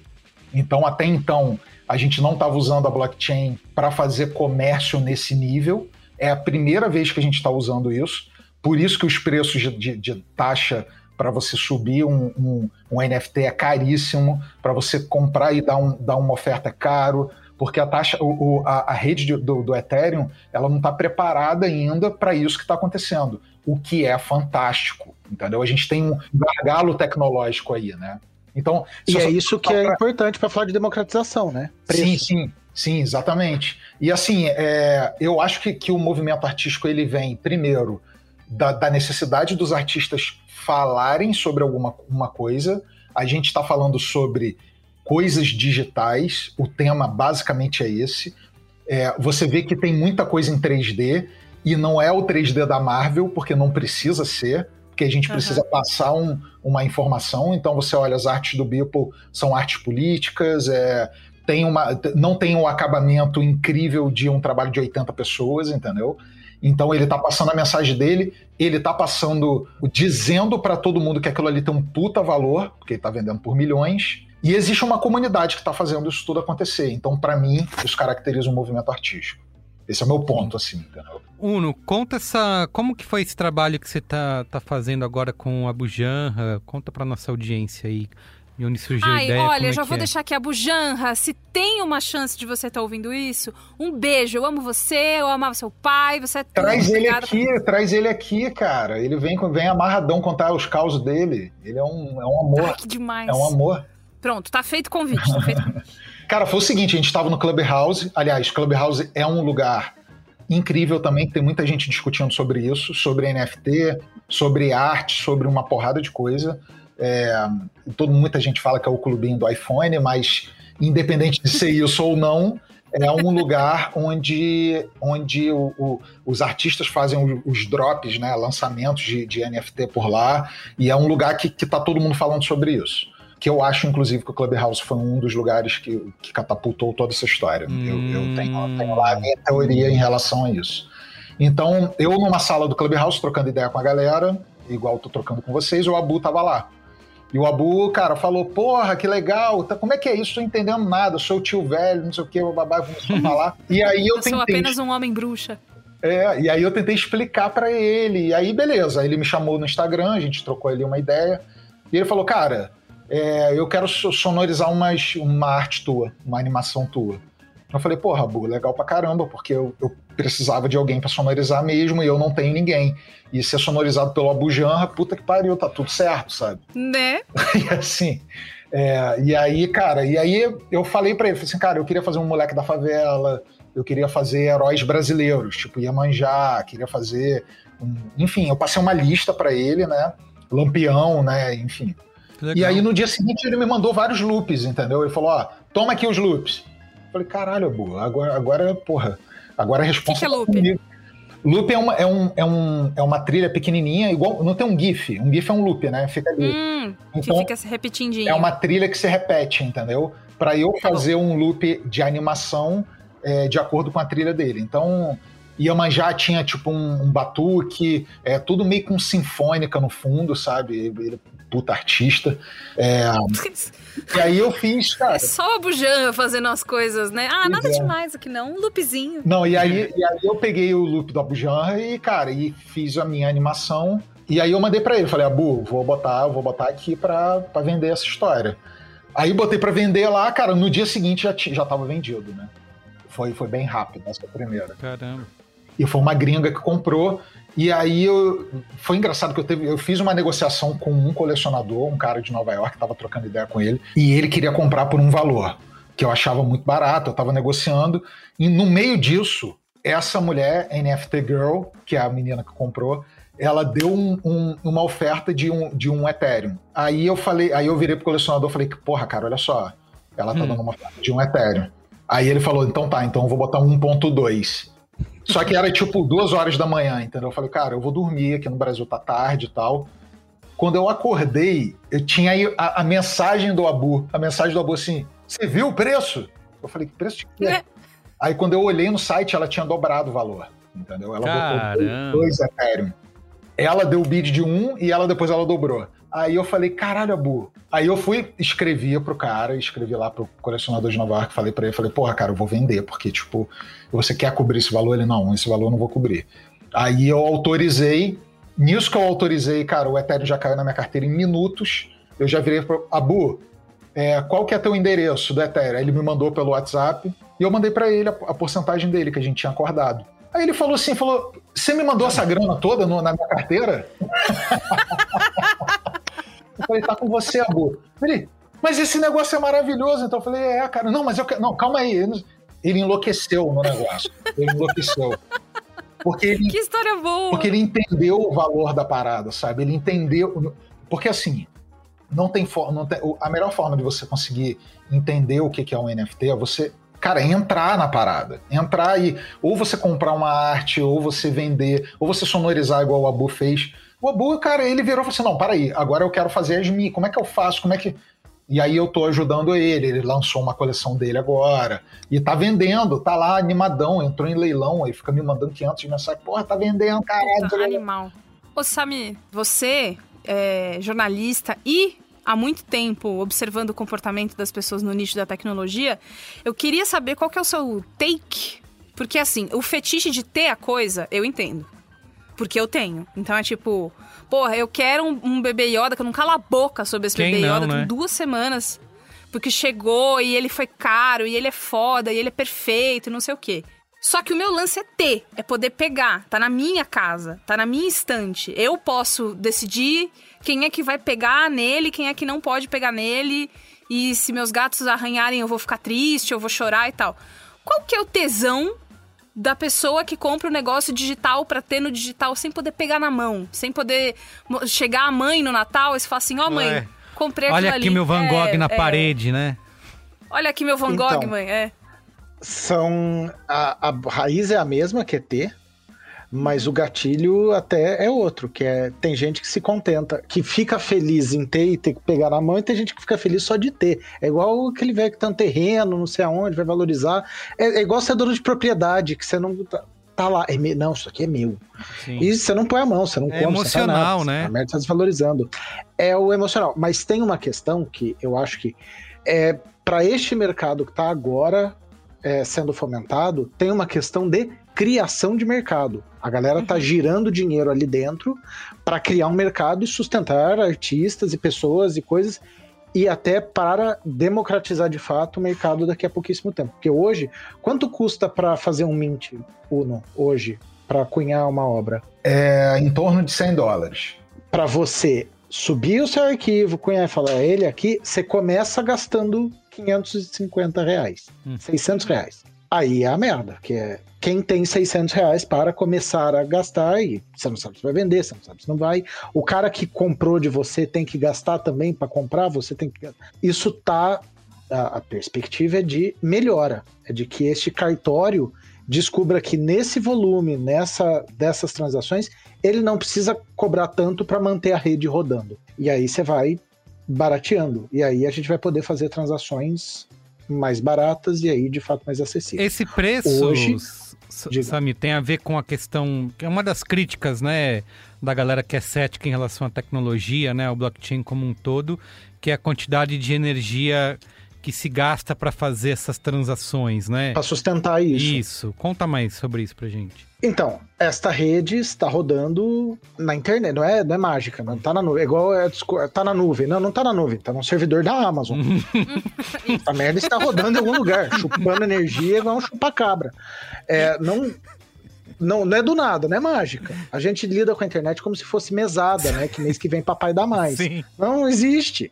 Então, até então, a gente não estava usando a blockchain para fazer comércio nesse nível. É a primeira vez que a gente está usando isso. Por isso que os preços de, de- de taxa para você subir um, um- um NFT é caríssimo, para você comprar e dar, um- dar uma oferta é caro, porque a taxa, o- o- a, a rede de- do, do Ethereum, ela não está preparada ainda para isso que está acontecendo, o que é fantástico, entendeu? A gente tem um gargalo tecnológico aí, né? Então, E é isso que só é pra- importante para falar de democratização, né? Sim, Preço. sim, sim, exatamente. E assim, é, eu acho que, que o movimento artístico ele vem, primeiro, da, da necessidade dos artistas falarem sobre alguma uma coisa. A gente está falando sobre coisas digitais, o tema basicamente é esse. É, você vê que tem muita coisa em 3D, e não é o 3D da Marvel, porque não precisa ser, porque a gente Aham. precisa passar um- uma informação. Então você olha, as artes do Beeple são artes políticas, é, tem uma, não tem um acabamento incrível de um trabalho de 80 pessoas, entendeu? Então ele tá passando a mensagem dele, ele tá passando, dizendo para todo mundo que aquilo ali tem um puta valor, porque ele tá vendendo por milhões, e existe uma comunidade que tá fazendo isso tudo acontecer. Então, para mim, isso caracteriza um movimento artístico. Esse é o meu ponto, assim, entendeu? Uno, conta essa. Como que foi esse trabalho que você tá, tá fazendo agora com a Bujanra? Conta pra nossa audiência aí. De onde surgiu a Ai, ideia? olha, é já vou é? deixar aqui a Bujanra. Se tem uma chance de você estar ouvindo isso, um beijo. Eu amo você, eu amava seu pai, você é tudo. Traz ele aqui, traz ele aqui, cara. Ele vem, com- vem amarradão contar os causos dele. Ele é um, é um amor. Ai, que demais. É um amor. Pronto, tá feito o convite, tá feito convite. Cara, foi o seguinte, a gente estava no Clubhouse. Aliás, Clubhouse é um lugar incrível também, que tem muita gente discutindo sobre isso, sobre NFT, sobre arte, sobre uma porrada de coisa. É, todo, muita gente fala que é o clubinho do iPhone, mas independente de ser isso ou não, é um lugar onde, onde o- o- os artistas fazem os drops, né, lançamentos de, de NFT por lá, e é um lugar que, que tá todo mundo falando sobre isso que eu acho, inclusive, que o Clubhouse foi um dos lugares que, que catapultou toda essa história. Eu, eu tenho, tenho lá a minha teoria em relação a isso. Então, eu numa sala do Clubhouse, trocando ideia com a galera, igual eu tô trocando com vocês, o Abu tava lá. E o Abu, cara, falou, porra, que legal, tá- como é que é isso? Tô entendendo nada, sou o tio velho, não sei o que, babá começou a falar. E aí eu Eu sou tentei... apenas um homem bruxa. É, e aí eu tentei explicar para ele, e aí beleza, ele me chamou no Instagram, a gente trocou ali uma ideia, e ele falou, cara, é, eu quero sonorizar umas, uma arte tua, uma animação tua. Eu falei, porra, Bu, legal pra caramba, porque eu, eu precisava de alguém para sonorizar mesmo e eu não tenho ninguém. E ser sonorizado pelo Abu Janra, puta que pariu, tá tudo certo, sabe? Né? e assim, é, e aí, cara, e aí eu falei para ele, falei assim, cara, eu queria fazer um moleque da favela, eu queria fazer heróis brasileiros, tipo Iemanjá, queria fazer, um, enfim, eu passei uma lista para ele, né? Lampião, né? Enfim. E aí no dia seguinte ele me mandou vários loops, entendeu? Ele falou, ó, toma aqui os loops. Eu falei, caralho, Abu, agora, agora, porra, agora a resposta que que é loop? Comigo. Loop é uma, é, um, é, um, é uma trilha pequenininha, igual. Não tem um GIF. Um GIF é um loop, né? Fica ali. Hum, então, que fica se repetindo. É uma trilha que se repete, entendeu? Para eu tá fazer bom. um loop de animação é, de acordo com a trilha dele. Então, Iemanjá tinha tipo um, um batuque, é tudo meio com sinfônica no fundo, sabe? Ele, puta artista. É, e aí eu fiz, cara. É só o Bujan fazendo as coisas, né? Ah, nada é. demais aqui não, um loopzinho. Não, e aí, e aí eu peguei o loop do Abujan e, cara, e fiz a minha animação. E aí eu mandei para ele, falei, Abu, vou botar, vou botar aqui pra, pra vender essa história. Aí botei para vender lá, cara, no dia seguinte já, já tava vendido, né? Foi, foi bem rápido essa primeira. Caramba. E foi uma gringa que comprou. E aí eu, foi engraçado que eu, teve, eu fiz uma negociação com um colecionador, um cara de Nova York, estava trocando ideia com ele, e ele queria comprar por um valor que eu achava muito barato, eu estava negociando, e no meio disso, essa mulher, NFT Girl, que é a menina que comprou, ela deu um, um, uma oferta de um, de um Ethereum. Aí eu falei, aí eu virei pro colecionador e falei que, porra, cara, olha só, ela tá hum. dando uma oferta de um Ethereum. Aí ele falou, então tá, então eu vou botar 1.2. Só que era tipo duas horas da manhã, entendeu? Eu falei, cara, eu vou dormir, aqui no Brasil tá tarde e tal. Quando eu acordei, eu tinha aí a, a mensagem do Abu, a mensagem do Abu assim, você viu o preço? Eu falei, que preço de quê? É. Aí quando eu olhei no site, ela tinha dobrado o valor, entendeu? Ela Caramba. botou dois Ethereum. Ela deu o bid de um e ela depois ela dobrou. Aí eu falei, caralho, Abu. Aí eu fui, escrevia pro cara, escrevi lá pro colecionador de Nova York, falei para ele, falei, porra, cara, eu vou vender, porque, tipo, você quer cobrir esse valor? Ele, não, esse valor eu não vou cobrir. Aí eu autorizei, nisso que eu autorizei, cara, o Ethereum já caiu na minha carteira em minutos, eu já virei pro Abu, é, qual que é teu endereço do Ethereum? Aí ele me mandou pelo WhatsApp, e eu mandei para ele a, a porcentagem dele, que a gente tinha acordado. Aí ele falou assim, falou, você me mandou essa grana toda no, na minha carteira? Eu falei, tá com você, Abu. Ele, mas esse negócio é maravilhoso. Então eu falei, é, cara, não, mas eu quero. Não, calma aí. Ele enlouqueceu no negócio. Ele enlouqueceu. Porque ele, que história boa! Porque ele entendeu o valor da parada, sabe? Ele entendeu. Porque assim, não tem, tem a melhor forma de você conseguir entender o que é um NFT é você, cara, entrar na parada. Entrar e ou você comprar uma arte, ou você vender, ou você sonorizar igual o Abu fez. O Abu, cara, ele virou e falou assim: não, para aí, agora eu quero fazer as minhas. Como é que eu faço? Como é que. E aí eu tô ajudando ele, ele lançou uma coleção dele agora, e tá vendendo, tá lá animadão, entrou em leilão, aí fica me mandando 500 mensagens, porra, tá vendendo, caralho. Animal. Ô, Sami, você é jornalista e há muito tempo observando o comportamento das pessoas no nicho da tecnologia, eu queria saber qual que é o seu take, porque assim, o fetiche de ter a coisa, eu entendo. Porque eu tenho. Então é tipo, porra, eu quero um, um bebê Yoda que eu não cala a boca sobre esse Quem bebê não, Yoda. Né? Duas semanas. Porque chegou e ele foi caro, e ele é foda, e ele é perfeito, não sei o quê. Só que o meu lance é ter, é poder pegar. Tá na minha casa, tá na minha estante. Eu posso decidir quem é que vai pegar nele, quem é que não pode pegar nele. E se meus gatos arranharem, eu vou ficar triste, eu vou chorar e tal. Qual que é o tesão da pessoa que compra o negócio digital para ter no digital sem poder pegar na mão, sem poder chegar a mãe no Natal e falar assim, ó oh, mãe, é. comprei aquilo Olha aqui ali. meu Van Gogh é, na é. parede, né? Olha aqui meu Van Gogh, então, mãe, é. São a, a raiz é a mesma que é ter, mas o gatilho até é outro, que é tem gente que se contenta, que fica feliz em ter e ter que pegar na mão, e tem gente que fica feliz só de ter. É igual aquele velho que tem um terreno, não sei aonde, vai valorizar. É, é igual ser dono de propriedade, que você não tá, tá lá. É me... Não, isso aqui é meu. Sim. E você não põe a mão, você não é come, emocional, nada, né? A merda tá desvalorizando. É o emocional. Mas tem uma questão que eu acho que é para este mercado que tá agora é, sendo fomentado, tem uma questão de criação de mercado. A galera tá girando dinheiro ali dentro para criar um mercado e sustentar artistas e pessoas e coisas e até para democratizar de fato o mercado daqui a pouquíssimo tempo. Porque hoje, quanto custa para fazer um mint Uno hoje para cunhar uma obra? É em torno de 100 dólares. Para você subir o seu arquivo, cunhar e falar "É ele aqui, você começa gastando 550 reais, Hum. 600 reais. Aí é a merda, que é quem tem 600 reais para começar a gastar e você não sabe se vai vender, você não sabe se não vai. O cara que comprou de você tem que gastar também para comprar, você tem que. Isso tá. A, a perspectiva é de melhora, é de que este cartório descubra que nesse volume, nessa dessas transações, ele não precisa cobrar tanto para manter a rede rodando. E aí você vai barateando. E aí a gente vai poder fazer transações mais baratas e aí de fato mais acessíveis. Esse preço, Hoje-. Sami, tem a ver com a questão. que é uma das críticas, né? Da galera que é cética em relação à tecnologia, né? O blockchain como um todo, que é a quantidade de energia que se gasta para fazer essas transações, né? Para sustentar isso. Isso. Conta mais sobre isso pra gente. Então, esta rede está rodando na internet, não é, não é mágica, não tá na nuvem. É igual é, tá na nuvem. Não, não tá na nuvem, tá no servidor da Amazon. a merda está rodando em algum lugar, chupando energia igual um chupacabra. É, não, não, não é do nada, não é mágica. A gente lida com a internet como se fosse mesada, né? Que mês que vem papai dá mais. Sim. Não existe.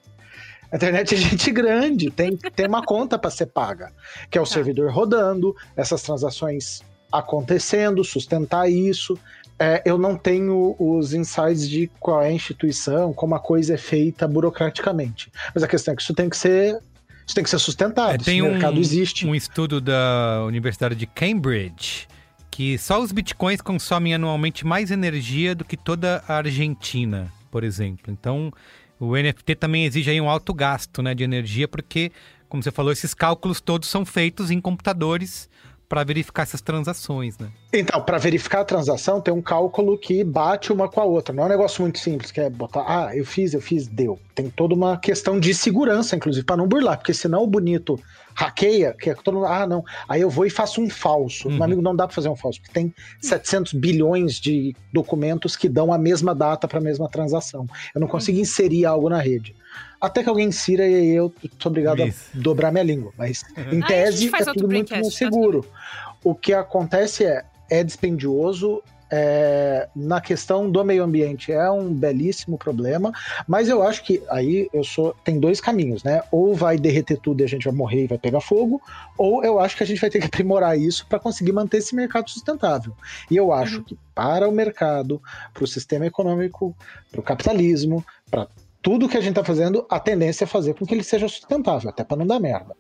A internet é gente grande, tem, tem uma conta para ser paga, que é o servidor rodando, essas transações acontecendo, sustentar isso. É, eu não tenho os insights de qual é a instituição, como a coisa é feita burocraticamente. Mas a questão é que isso tem que ser, isso tem que ser sustentado. É, tem esse um, mercado existe. um estudo da Universidade de Cambridge que só os bitcoins consomem anualmente mais energia do que toda a Argentina, por exemplo. Então, o NFT também exige aí um alto gasto né, de energia, porque, como você falou, esses cálculos todos são feitos em computadores para verificar essas transações, né? Então, para verificar a transação, tem um cálculo que bate uma com a outra. Não é um negócio muito simples, que é botar, ah, eu fiz, eu fiz, deu. Tem toda uma questão de segurança, inclusive, para não burlar, porque senão o bonito hackeia, que é todo mundo, ah, não, aí eu vou e faço um falso. Uhum. Meu amigo, não dá para fazer um falso, porque tem 700 bilhões de documentos que dão a mesma data para a mesma transação. Eu não consigo inserir algo na rede. Até que alguém insira e aí eu sou obrigado Isso. a dobrar minha língua. Mas, em Aí a gente tese, faz é tudo muito tá seguro. O que acontece é, é dispendioso, é, na questão do meio ambiente é um belíssimo problema, mas eu acho que aí eu sou tem dois caminhos, né? Ou vai derreter tudo e a gente vai morrer e vai pegar fogo, ou eu acho que a gente vai ter que aprimorar isso para conseguir manter esse mercado sustentável. E eu acho que para o mercado, para o sistema econômico, para o capitalismo, para tudo que a gente está fazendo, a tendência é fazer com que ele seja sustentável, até para não dar merda.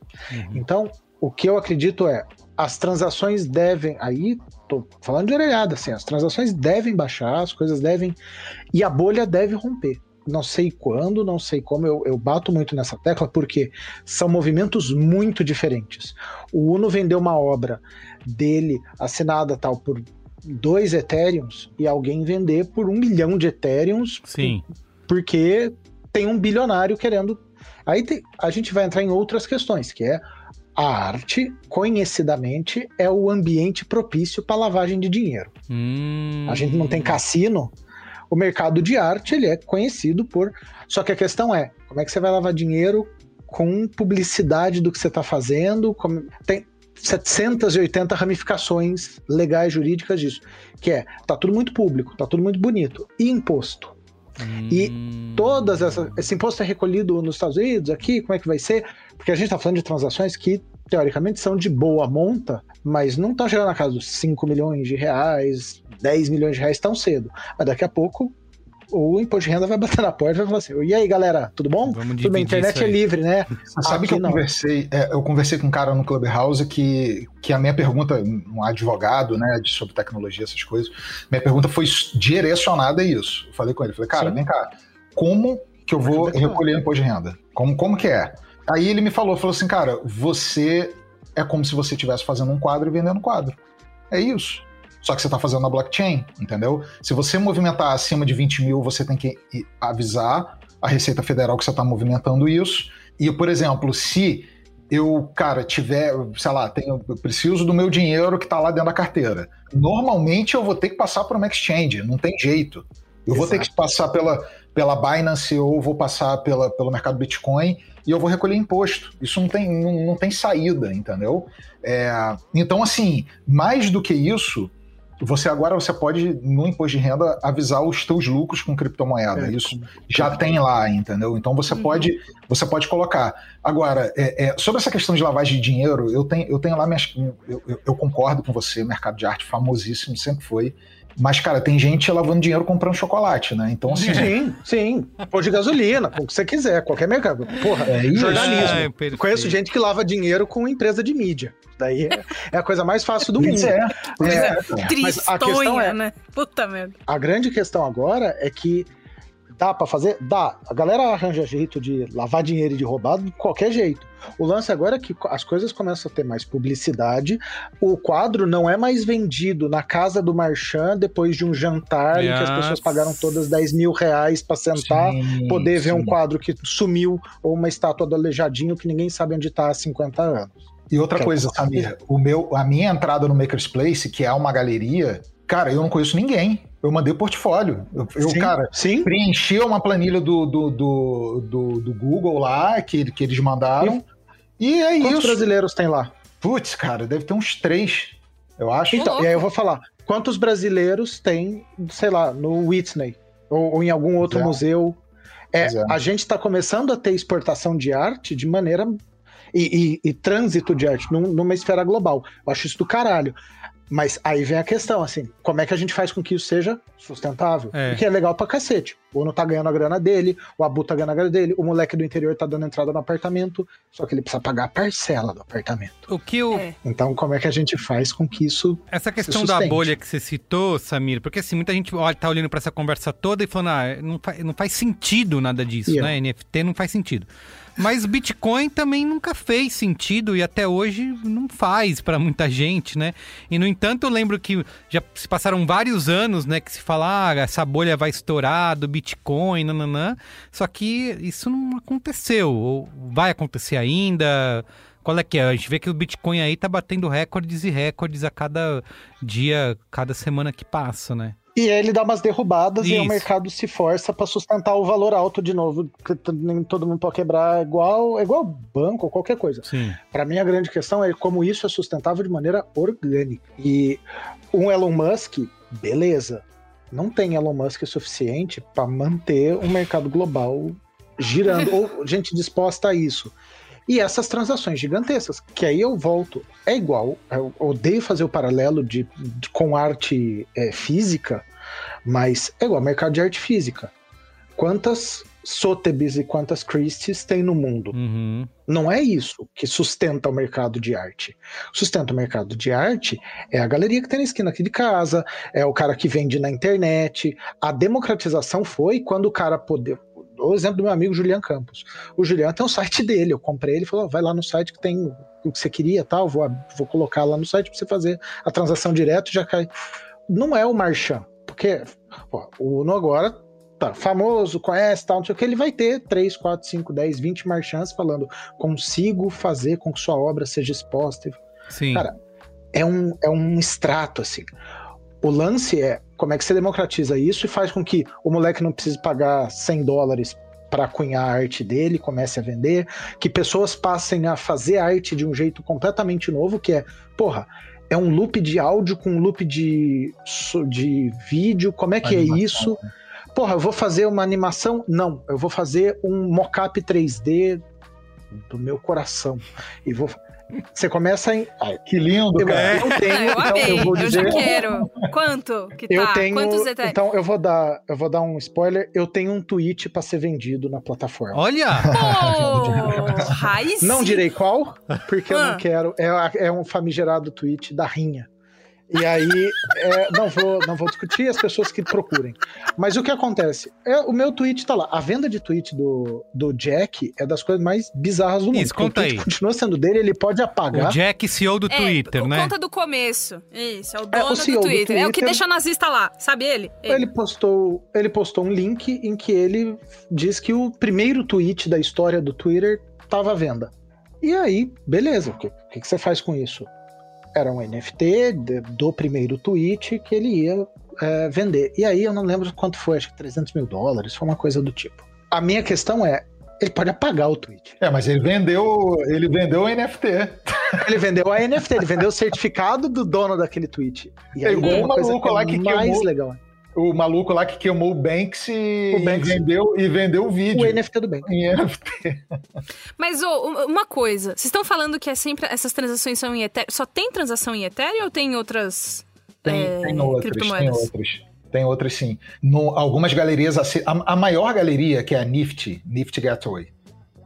Então, o que eu acredito é as transações devem. Aí, tô falando de orelhada, assim, as transações devem baixar, as coisas devem. E a bolha deve romper. Não sei quando, não sei como, eu, eu bato muito nessa tecla, porque são movimentos muito diferentes. O Uno vendeu uma obra dele assinada tal por dois Ethereums e alguém vender por um milhão de Ethereums Sim. porque tem um bilionário querendo. Aí tem- a gente vai entrar em outras questões, que é a arte, conhecidamente, é o ambiente propício para lavagem de dinheiro. Hum. A gente não tem cassino. O mercado de arte ele é conhecido por. Só que a questão é como é que você vai lavar dinheiro com publicidade do que você está fazendo? Como- Tem 780 ramificações legais jurídicas disso, que é tá tudo muito público, tá tudo muito bonito. E imposto? E Hum. todas essas. Esse imposto é recolhido nos Estados Unidos, aqui, como é que vai ser? Porque a gente está falando de transações que, teoricamente, são de boa monta, mas não estão chegando na casa dos 5 milhões de reais, 10 milhões de reais tão cedo. Mas daqui a pouco o imposto de renda vai bater na porta e vai falar assim: e aí, galera, tudo bom? Vamos Tudo bem, a internet é livre, né? Você sabe Aqui que eu não. conversei, é, eu conversei com um cara no Clubhouse que, que a minha pergunta, um advogado, né, de, sobre tecnologia, essas coisas, minha pergunta foi direcionada a isso. Eu falei com ele, falei, cara, Sim. vem cá, como que eu vou recolher imposto de renda? Como, como que é? Aí ele me falou, falou assim, cara, você é como se você estivesse fazendo um quadro e vendendo quadro. É isso. Só que você está fazendo na blockchain, entendeu? Se você movimentar acima de 20 mil, você tem que avisar a Receita Federal que você está movimentando isso. E, por exemplo, se eu, cara, tiver, sei lá, tenho, eu preciso do meu dinheiro que está lá dentro da carteira. Normalmente eu vou ter que passar por uma exchange, não tem jeito. Eu Exato. vou ter que passar pela, pela Binance ou vou passar pela, pelo mercado Bitcoin e eu vou recolher imposto. Isso não tem, não, não tem saída, entendeu? É, então, assim, mais do que isso, você agora você pode, no imposto de renda, avisar os teus lucros com criptomoeda. É, Isso já tem lá, entendeu? Então você uhum. pode você pode colocar. Agora, é, é, sobre essa questão de lavagem de dinheiro, eu tenho, eu tenho lá minhas. Eu, eu, eu concordo com você, mercado de arte famosíssimo, sempre foi. Mas, cara, tem gente lavando dinheiro comprando chocolate, né? Então, assim. Sim, sim. Pôr de gasolina, o que você quiser, qualquer mercado. Porra, é isso. jornalismo. É, Conheço gente que lava dinheiro com empresa de mídia. Daí é, é a coisa mais fácil do mundo. É. é, é. Mas a questão é, né? Puta merda. A grande questão agora é que Dá para fazer? Dá. A galera arranja jeito de lavar dinheiro e de roubar de qualquer jeito. O lance agora é que as coisas começam a ter mais publicidade. O quadro não é mais vendido na casa do Marchand depois de um jantar yes. em que as pessoas pagaram todas 10 mil reais para sentar, sim, poder sim. ver um quadro que sumiu ou uma estátua do Aleijadinho que ninguém sabe onde está há 50 anos. E outra que coisa, Samir, o meu, a minha entrada no Maker's Place, que é uma galeria, cara, eu não conheço ninguém. Eu mandei portfólio. Eu, eu sim, cara, sim. preenchi uma planilha do, do, do, do, do Google lá, que, que eles mandaram. E, e é Quantos isso. brasileiros tem lá? Putz, cara, deve ter uns três, eu acho. Então, e aí eu vou falar. Quantos brasileiros tem, sei lá, no Whitney? Ou, ou em algum outro é. museu? É, é, A gente está começando a ter exportação de arte de maneira. E, e, e trânsito de arte num, numa esfera global. Eu acho isso do caralho. Mas aí vem a questão, assim, como é que a gente faz com que isso seja sustentável? É. Porque é legal pra cacete. O Uno tá ganhando a grana dele, o Abu tá ganhando a grana dele, o moleque do interior tá dando entrada no apartamento, só que ele precisa pagar a parcela do apartamento. O que o... É. Então, como é que a gente faz com que isso. Essa questão da bolha que você citou, Samir, porque assim, muita gente olha, tá olhando para essa conversa toda e falando, ah, não, faz, não faz sentido nada disso, yeah. né? NFT não faz sentido. Mas Bitcoin também nunca fez sentido e até hoje não faz para muita gente, né? E no entanto, eu lembro que já se passaram vários anos, né, que se fala, ah, essa bolha vai estourar do Bitcoin, nananã. Só que isso não aconteceu, ou vai acontecer ainda. Qual é que é? A gente vê que o Bitcoin aí tá batendo recordes e recordes a cada dia, cada semana que passa, né? E aí ele dá umas derrubadas Isso. e o mercado se força para sustentar o valor alto de novo. Nem todo mundo pode quebrar igual, é igual banco ou qualquer coisa. Para mim, a grande questão é como isso é sustentável de maneira orgânica. E um Elon Musk, beleza. Não tem Elon Musk suficiente para manter o um mercado global girando, ou gente disposta a isso. E essas transações gigantescas, que aí eu volto, é igual, eu odeio fazer o paralelo de, de com arte é, física, mas é igual mercado de arte física. Quantas Sotheby's e quantas Christie's tem no mundo? Uhum. Não é isso que sustenta o mercado de arte. Sustenta o mercado de arte é a galeria que tem na esquina aqui de casa, é o cara que vende na internet. A democratização foi quando o cara poder, o exemplo do meu amigo Julian Campos. O Julian tem um site dele, eu comprei, ele falou, vai lá no site que tem o que você queria, tal, vou, vou colocar lá no site para você fazer a transação direto já cai. Não é o Marchand, porque ó, o Uno agora tá famoso, conhece, tal, não sei o que, ele vai ter 3, 4, 5, 10, 20 marchands falando, consigo fazer com que sua obra seja exposta. Sim. Cara, é um, é um extrato, assim. O lance é como é que você democratiza isso e faz com que o moleque não precise pagar 100 dólares para cunhar a arte dele, comece a vender, que pessoas passem a fazer arte de um jeito completamente novo, que é, porra, é um loop de áudio com um loop de, de vídeo, como é que é animação. é isso? Porra, eu vou fazer uma animação? Não, eu vou fazer um mockup 3D do meu coração. E vou você começa em. Ai, que lindo, cara. Eu, eu tenho, eu então amei. eu vou dizer. Eu já quero. Quanto que tá? Eu tenho, Quantos detalhes? Então eu vou dar, eu vou dar um spoiler. Eu tenho um tweet para ser vendido na plataforma. Olha! Oh, raiz. Não direi qual, porque ah. eu não ah. quero. É, é um famigerado tweet da Rinha. E aí, é, não, vou, não vou discutir as pessoas que procurem. Mas o que acontece? É, o meu tweet tá lá. A venda de tweet do, do Jack é das coisas mais bizarras do mundo. Isso, conta aí. continua sendo dele, ele pode apagar. O Jack, CEO do é, Twitter, né? Conta do começo. Isso, é o dono é, o do, Twitter. do, Twitter. É o que deixa nazista lá, sabe ele? ele? Ele, postou, ele postou um link em que ele diz que o primeiro tweet da história do Twitter tava à venda. E aí, beleza, o que, o que que você faz com isso? Era um NFT do primeiro tweet que ele ia é, vender. E aí eu não lembro quanto foi, acho que 300 mil dólares, foi uma coisa do tipo. A minha questão é, ele pode apagar o tweet. É, mas ele vendeu, ele vendeu o NFT. Ele vendeu a NFT, ele vendeu o certificado do dono daquele tweet. E É aí igual tem o maluco que é lá que mais queimou- legal. O maluco lá que queimou o Banks e, O Banks. e vendeu e vendeu o vídeo. O NFT do bem. em NFT. Mas um- uma coisa, vocês estão falando que é sempre essas transações são em Ethereum. Só tem transação em Ethereum ou tem outras Tem, é, tem outras, tem outras. Tem outras sim. No, algumas galerias, a, a maior galeria, que é a Nifty, Nifty Gateway,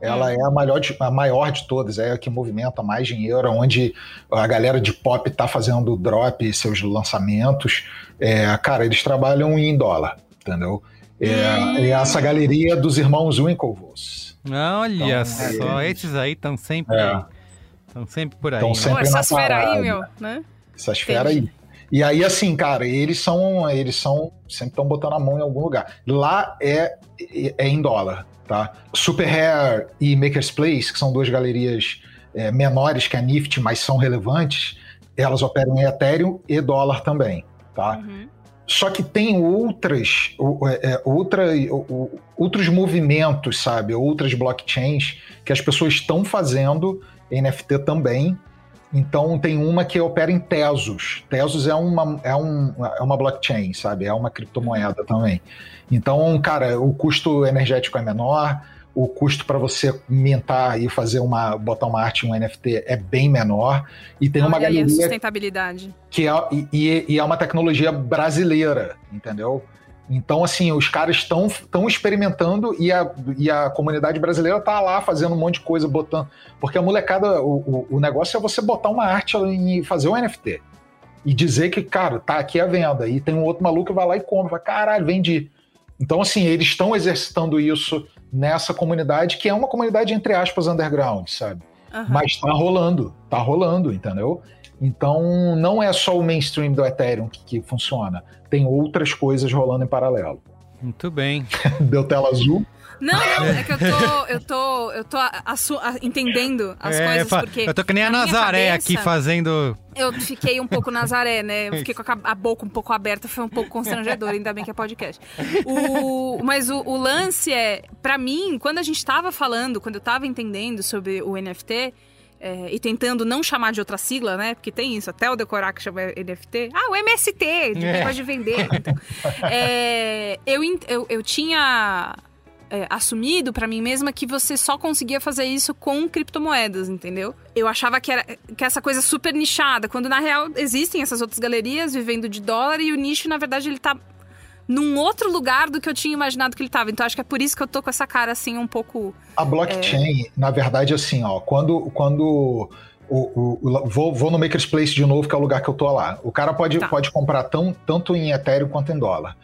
ela Hum. é a maior, de, a maior de todas, é a que movimenta mais dinheiro, onde a galera de pop tá fazendo drop, seus lançamentos. É, cara, eles trabalham em dólar, entendeu? É, Hum. é essa galeria dos irmãos Winklevoss. Olha Então, só, é- esses aí estão sempre, É. estão sempre por aí. Tão né? sempre Pô, essas feras aí, meu, né? essas feras aí. E aí, assim, cara, eles são. Eles são. Sempre estão botando a mão em algum lugar. Lá é, é em dólar, tá? Super Rare e Maker's Place, que são duas galerias é, menores que a Nifty, mas são relevantes, elas operam em Ethereum e dólar também, tá? Uhum. Só que tem outras, é, é, outra, outros movimentos, sabe? Outras blockchains que as pessoas estão fazendo NFT também. Então tem uma que opera em Tesos. Tesos é uma, é, um, é uma blockchain, sabe? É uma criptomoeda também. Então, cara, o custo energético é menor, o custo para você mintar e fazer uma, botar uma arte em um NFT é bem menor. E tem uma Olha aí a galeria sustentabilidade. que é, e, e é uma tecnologia brasileira, entendeu? Então, assim, os caras estão estão experimentando e a, e a comunidade brasileira tá lá fazendo um monte de coisa, botando. Porque a molecada, o, o, o negócio é você botar uma arte e fazer um NFT. E dizer que, cara, tá aqui a venda. E tem um outro maluco que vai lá e compra. Fala, Caralho, vendi. Então, assim, eles estão exercitando isso nessa comunidade, que é uma comunidade, entre aspas, underground, sabe? Aham. Mas tá rolando, tá rolando, entendeu? Então não é só o mainstream do Ethereum que, que funciona. Tem outras coisas rolando em paralelo. Muito bem. Deu tela azul? Não, não, é que eu tô, eu tô, eu tô assu- a- entendendo as É, coisas, porque eu tô que nem a na Nazaré cabeça- aqui fazendo. eu fiquei um pouco Nazaré, né? Eu fiquei com a, ca- a boca um pouco aberta, foi um pouco constrangedor, ainda bem que é podcast. O- mas o, o lance é, pra mim, quando a gente tava falando, quando eu tava entendendo sobre o NFT, é, e tentando não chamar de outra sigla, né? Porque tem isso, até o decorar que chama NFT. Ah, o MST, de É. de vender. Então, é, eu, eu, eu tinha é, assumido pra mim mesma que você só conseguia fazer isso com criptomoedas, entendeu? Eu achava que era que essa coisa super nichada, quando na real existem essas outras galerias vivendo de dólar e o nicho, na verdade, ele tá num outro lugar do que eu tinha imaginado que ele tava. Então acho que é por isso que eu tô com essa cara assim um pouco. A blockchain, na verdade, assim, ó, quando. quando o, o- o- vou, vou no Maker's Place de novo, que é o lugar que eu tô lá. O cara pode, Tá. pode comprar tão, tanto em Ethereum quanto em dólar.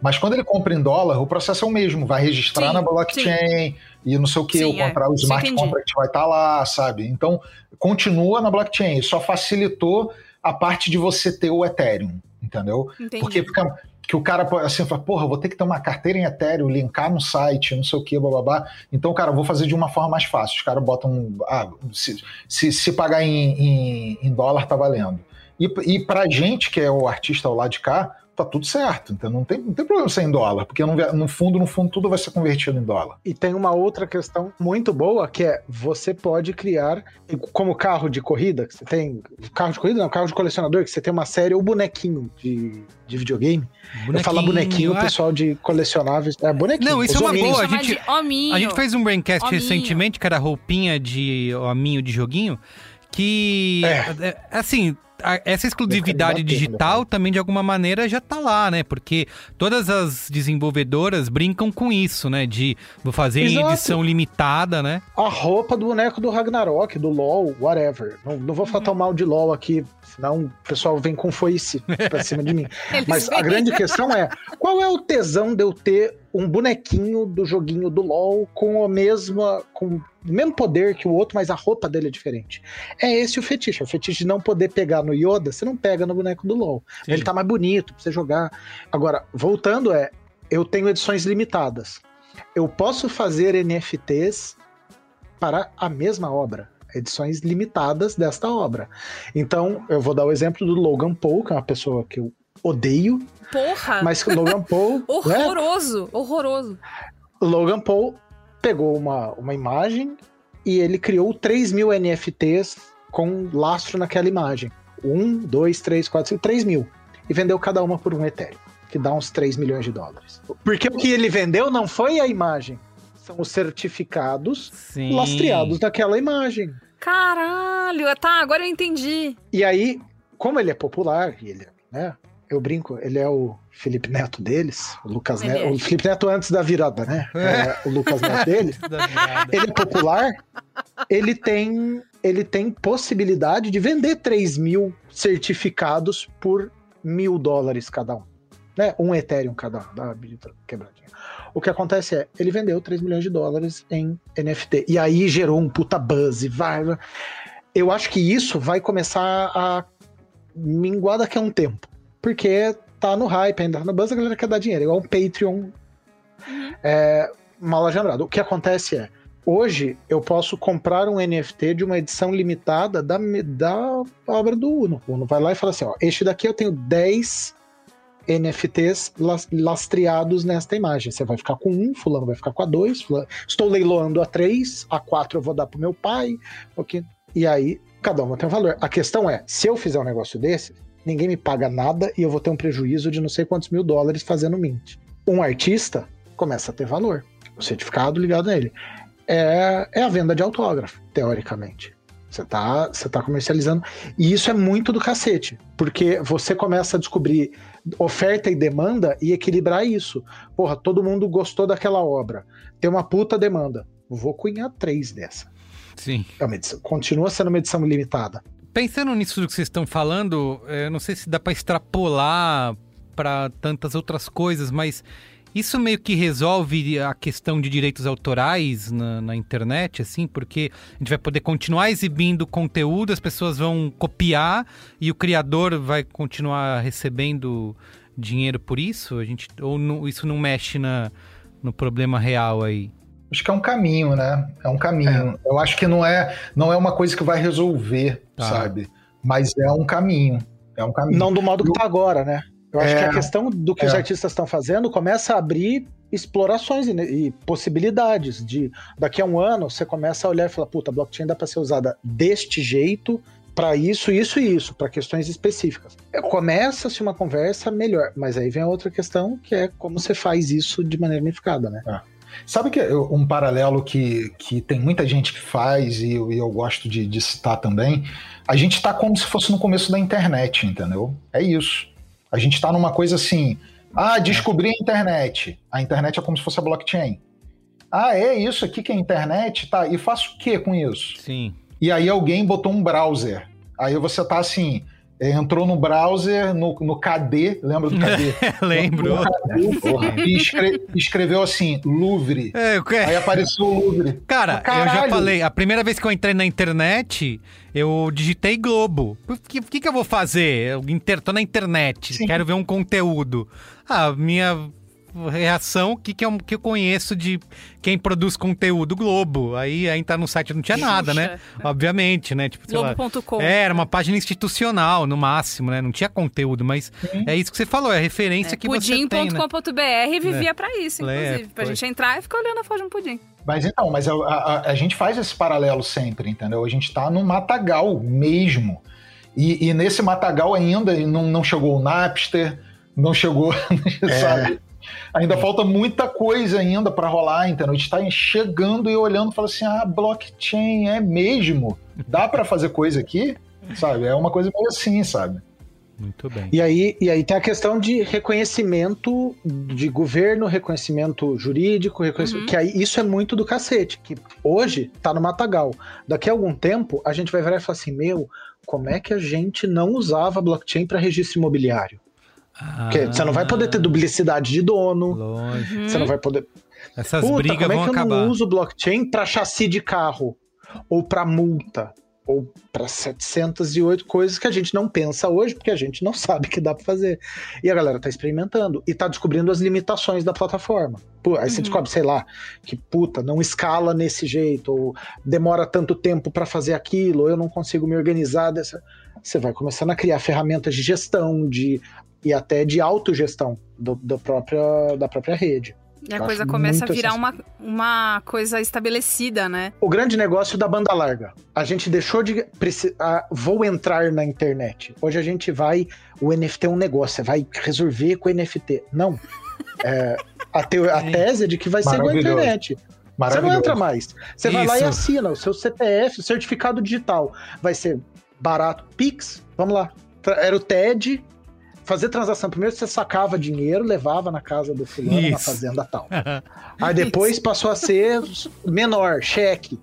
Mas quando ele compra em dólar, o processo é o mesmo. Vai registrar Sim, na blockchain e não sei o que, Sim, o é. o smart entendi. contract vai estar lá, sabe? Então, continua na blockchain. Só facilitou a parte de você ter o Ethereum, entendeu? Entendi. Porque fica. Que o cara assim, fala, porra, vou ter que ter uma carteira em Ethereum, linkar no site, não sei o que, bababá. Então, cara, vou fazer de uma forma mais fácil. Os caras botam. Ah, se, se, se pagar em, em, em dólar, tá valendo. E, e pra gente, que é o artista ao lado de cá, tá tudo certo. Então não tem, não tem problema ser em dólar, porque no, no fundo, no fundo, tudo vai ser convertido em dólar. E tem uma outra questão muito boa que é você pode criar, como carro de corrida, que você tem. Carro de corrida, não, carro de colecionador, que você tem uma série ou bonequinho de, de videogame. Eu falo bonequinho, o ah, pessoal de colecionáveis. É bonequinho. Não, isso é uma hominhos. boa. A gente-. A gente fez um braincast Hominho. recentemente, que era roupinha de hominho de joguinho, que, É. é, assim, a- essa exclusividade bater, digital também, de alguma maneira, já tá lá, né? Porque todas as desenvolvedoras brincam com isso, né? De vou fazer em Exato. edição limitada, né? A roupa do boneco do Ragnarok, do LoL, whatever. Não, não vou falar tão mal de LoL aqui, senão o pessoal vem com foice pra cima de mim. Mas a grande questão é: qual é o tesão de eu ter um bonequinho do joguinho do LoL com a mesma. com o mesmo poder que o outro, mas a roupa dele é diferente? É esse o fetiche. O fetiche de não poder pegar no Yoda, você não pega no boneco do LoL. Sim. Ele tá mais bonito pra você jogar. Agora, voltando, é. Eu tenho edições limitadas. Eu posso fazer NFTs para a mesma obra. edições limitadas desta obra. Então, eu vou dar o exemplo do Logan Paul, que é uma pessoa que eu odeio, Porra! mas Logan Paul, né? Horroroso, horroroso. Logan Paul pegou uma, uma imagem e ele criou 3 mil NFTs com lastro naquela imagem. Um, dois, três, quatro, cinco, 3 mil. E vendeu cada uma por um Ethereum, que dá uns 3 milhões de dólares. Porque o que ele vendeu não foi a imagem, são os certificados Sim. lastreados naquela imagem. Caralho, tá, agora eu entendi. E aí, como ele é popular, ele, né? Eu brinco, ele é o Felipe Neto deles, o Lucas Neto, é. o Felipe Neto antes da virada, né? É, o Lucas Neto dele. ele é popular, ele tem, ele tem possibilidade de vender 3 mil certificados por mil dólares cada um. Né? Um Ethereum cada um, medida quebradinha. O que acontece é, ele vendeu 3 milhões de dólares em NFT. E aí gerou um puta buzz. e Vai, eu acho que isso vai começar a minguar daqui a um tempo. Porque tá no hype, ainda tá no buzz, a galera quer dar dinheiro. Igual um Patreon é, mal agendrado. O que acontece é, hoje eu posso comprar um NFT de uma edição limitada da, da obra do Uno. O Uno vai lá e fala assim, ó, este daqui eu tenho 10 NFTs las- lastreados nesta imagem. Você vai ficar com um, fulano vai ficar com a dois, fulano... estou leiloando a três, a quatro eu vou dar pro meu pai, ok? E aí, cada uma tem um valor. A questão é, se eu fizer um negócio desse, ninguém me paga nada e eu vou ter um prejuízo de não sei quantos mil dólares fazendo mint. Um artista começa a ter valor. O certificado ligado nele. É, é a venda de autógrafo, teoricamente. Você tá, você tá comercializando. E isso é muito do cacete. Porque você começa a descobrir oferta e demanda e equilibrar isso. Porra, todo mundo gostou daquela obra. Tem uma puta demanda. Vou cunhar três dessa. Sim. É uma edição, continua sendo uma edição limitada. Pensando nisso que vocês estão falando, eu não sei se dá para extrapolar para tantas outras coisas, mas isso meio que resolve a questão de direitos autorais na, na, internet, assim, porque a gente vai poder continuar exibindo conteúdo, as pessoas vão copiar e o criador vai continuar recebendo dinheiro por isso? A gente, ou isso não mexe na, no problema real aí? Acho que é um caminho, né? É um caminho. É. Eu acho que não é, não é uma coisa que vai resolver, tá. sabe? Mas é um caminho. É um caminho. Não do modo que tá agora, né? Eu acho é, que a questão do que é. os artistas estão fazendo começa a abrir explorações e, e, possibilidades de daqui a um ano você começa a olhar e falar, puta, a blockchain dá para ser usada deste jeito para isso, isso e isso, para questões específicas. Começa-se uma conversa melhor, mas aí vem a outra questão que é como você faz isso de maneira unificada, né? É. Sabe que um paralelo que, que tem muita gente que faz e eu, e eu gosto de, de citar também? A gente está como se fosse no começo da internet, entendeu? É isso. A gente está numa coisa assim, ah, descobri a internet. A internet é como se fosse a blockchain. Ah, é isso aqui que é a internet? Tá, e faço o que com isso? Sim. E aí alguém botou um browser. Aí você tá assim, entrou no browser, no, no KD, lembra do KD? Lembro. KD, e escre, escreveu assim, Louvre. É, Aí apareceu o Louvre. Cara, eu já falei, a primeira vez que eu entrei na internet, eu digitei Globo. O que, que, que, eu vou fazer? Eu inter, tô na internet, Sim. quero ver um conteúdo. Ah, minha reação, o que, que, eu, que eu conheço de quem produz conteúdo Globo. Aí, aí tá no site não tinha nada, né? Obviamente, né? Tipo, Globo.com. É, era uma página institucional, no máximo, né? Não tinha conteúdo, mas Sim. é isso que você falou, é a referência é, que você tem. Pudim.com.br né? vivia é. pra isso, inclusive. É, pra gente entrar e ficar olhando a foto de um pudim. Mas então, mas a, a, a, gente faz esse paralelo sempre, entendeu? A gente tá no matagal mesmo. E, e nesse matagal ainda não, não chegou o Napster, não chegou, sabe? Ainda falta muita coisa ainda para rolar, entendeu? A gente está chegando e olhando e falando assim: ah, blockchain é mesmo? Dá para fazer coisa aqui? Sabe? É uma coisa meio assim, sabe? Muito bem. E aí, e aí tem a questão de reconhecimento de governo, reconhecimento jurídico, reconhecimento, uhum. que aí isso é muito do cacete, que hoje tá no matagal. Daqui a algum tempo a gente vai virar e falar assim: meu, como é que a gente não usava blockchain para registro imobiliário? Porque ah, você não vai poder ter duplicidade de dono. Lógico. Você não vai poder. Essas Puta, brigas como é vão que eu acabar. não uso blockchain para chassi de carro ou para multa? ou para 708 coisas que a gente não pensa hoje, porque a gente não sabe que dá para fazer. E a galera tá experimentando e tá descobrindo as limitações da plataforma. Pô, aí uhum. você descobre, sei lá, que puta, não escala nesse jeito, ou demora tanto tempo para fazer aquilo, ou eu não consigo me organizar dessa. Você vai começando a criar ferramentas de gestão, de e até de autogestão do, do própria, da própria rede. E a coisa começa a virar uma, uma coisa estabelecida, né? O grande negócio da banda larga. A gente deixou de. Ah, vou entrar na internet. Hoje a gente vai. O NFT é um negócio, vai resolver com o NFT. Não. É, a, te, a tese é de que vai ser com a internet. Você não entra mais. Você Isso. vai lá e assina o seu CPF, o certificado digital. Vai ser barato. Pix, vamos lá. Era o TED, fazer transação. Primeiro você sacava dinheiro, levava na casa do fulano, Isso. na fazenda tal. Aí depois Isso. passou a ser menor, cheque.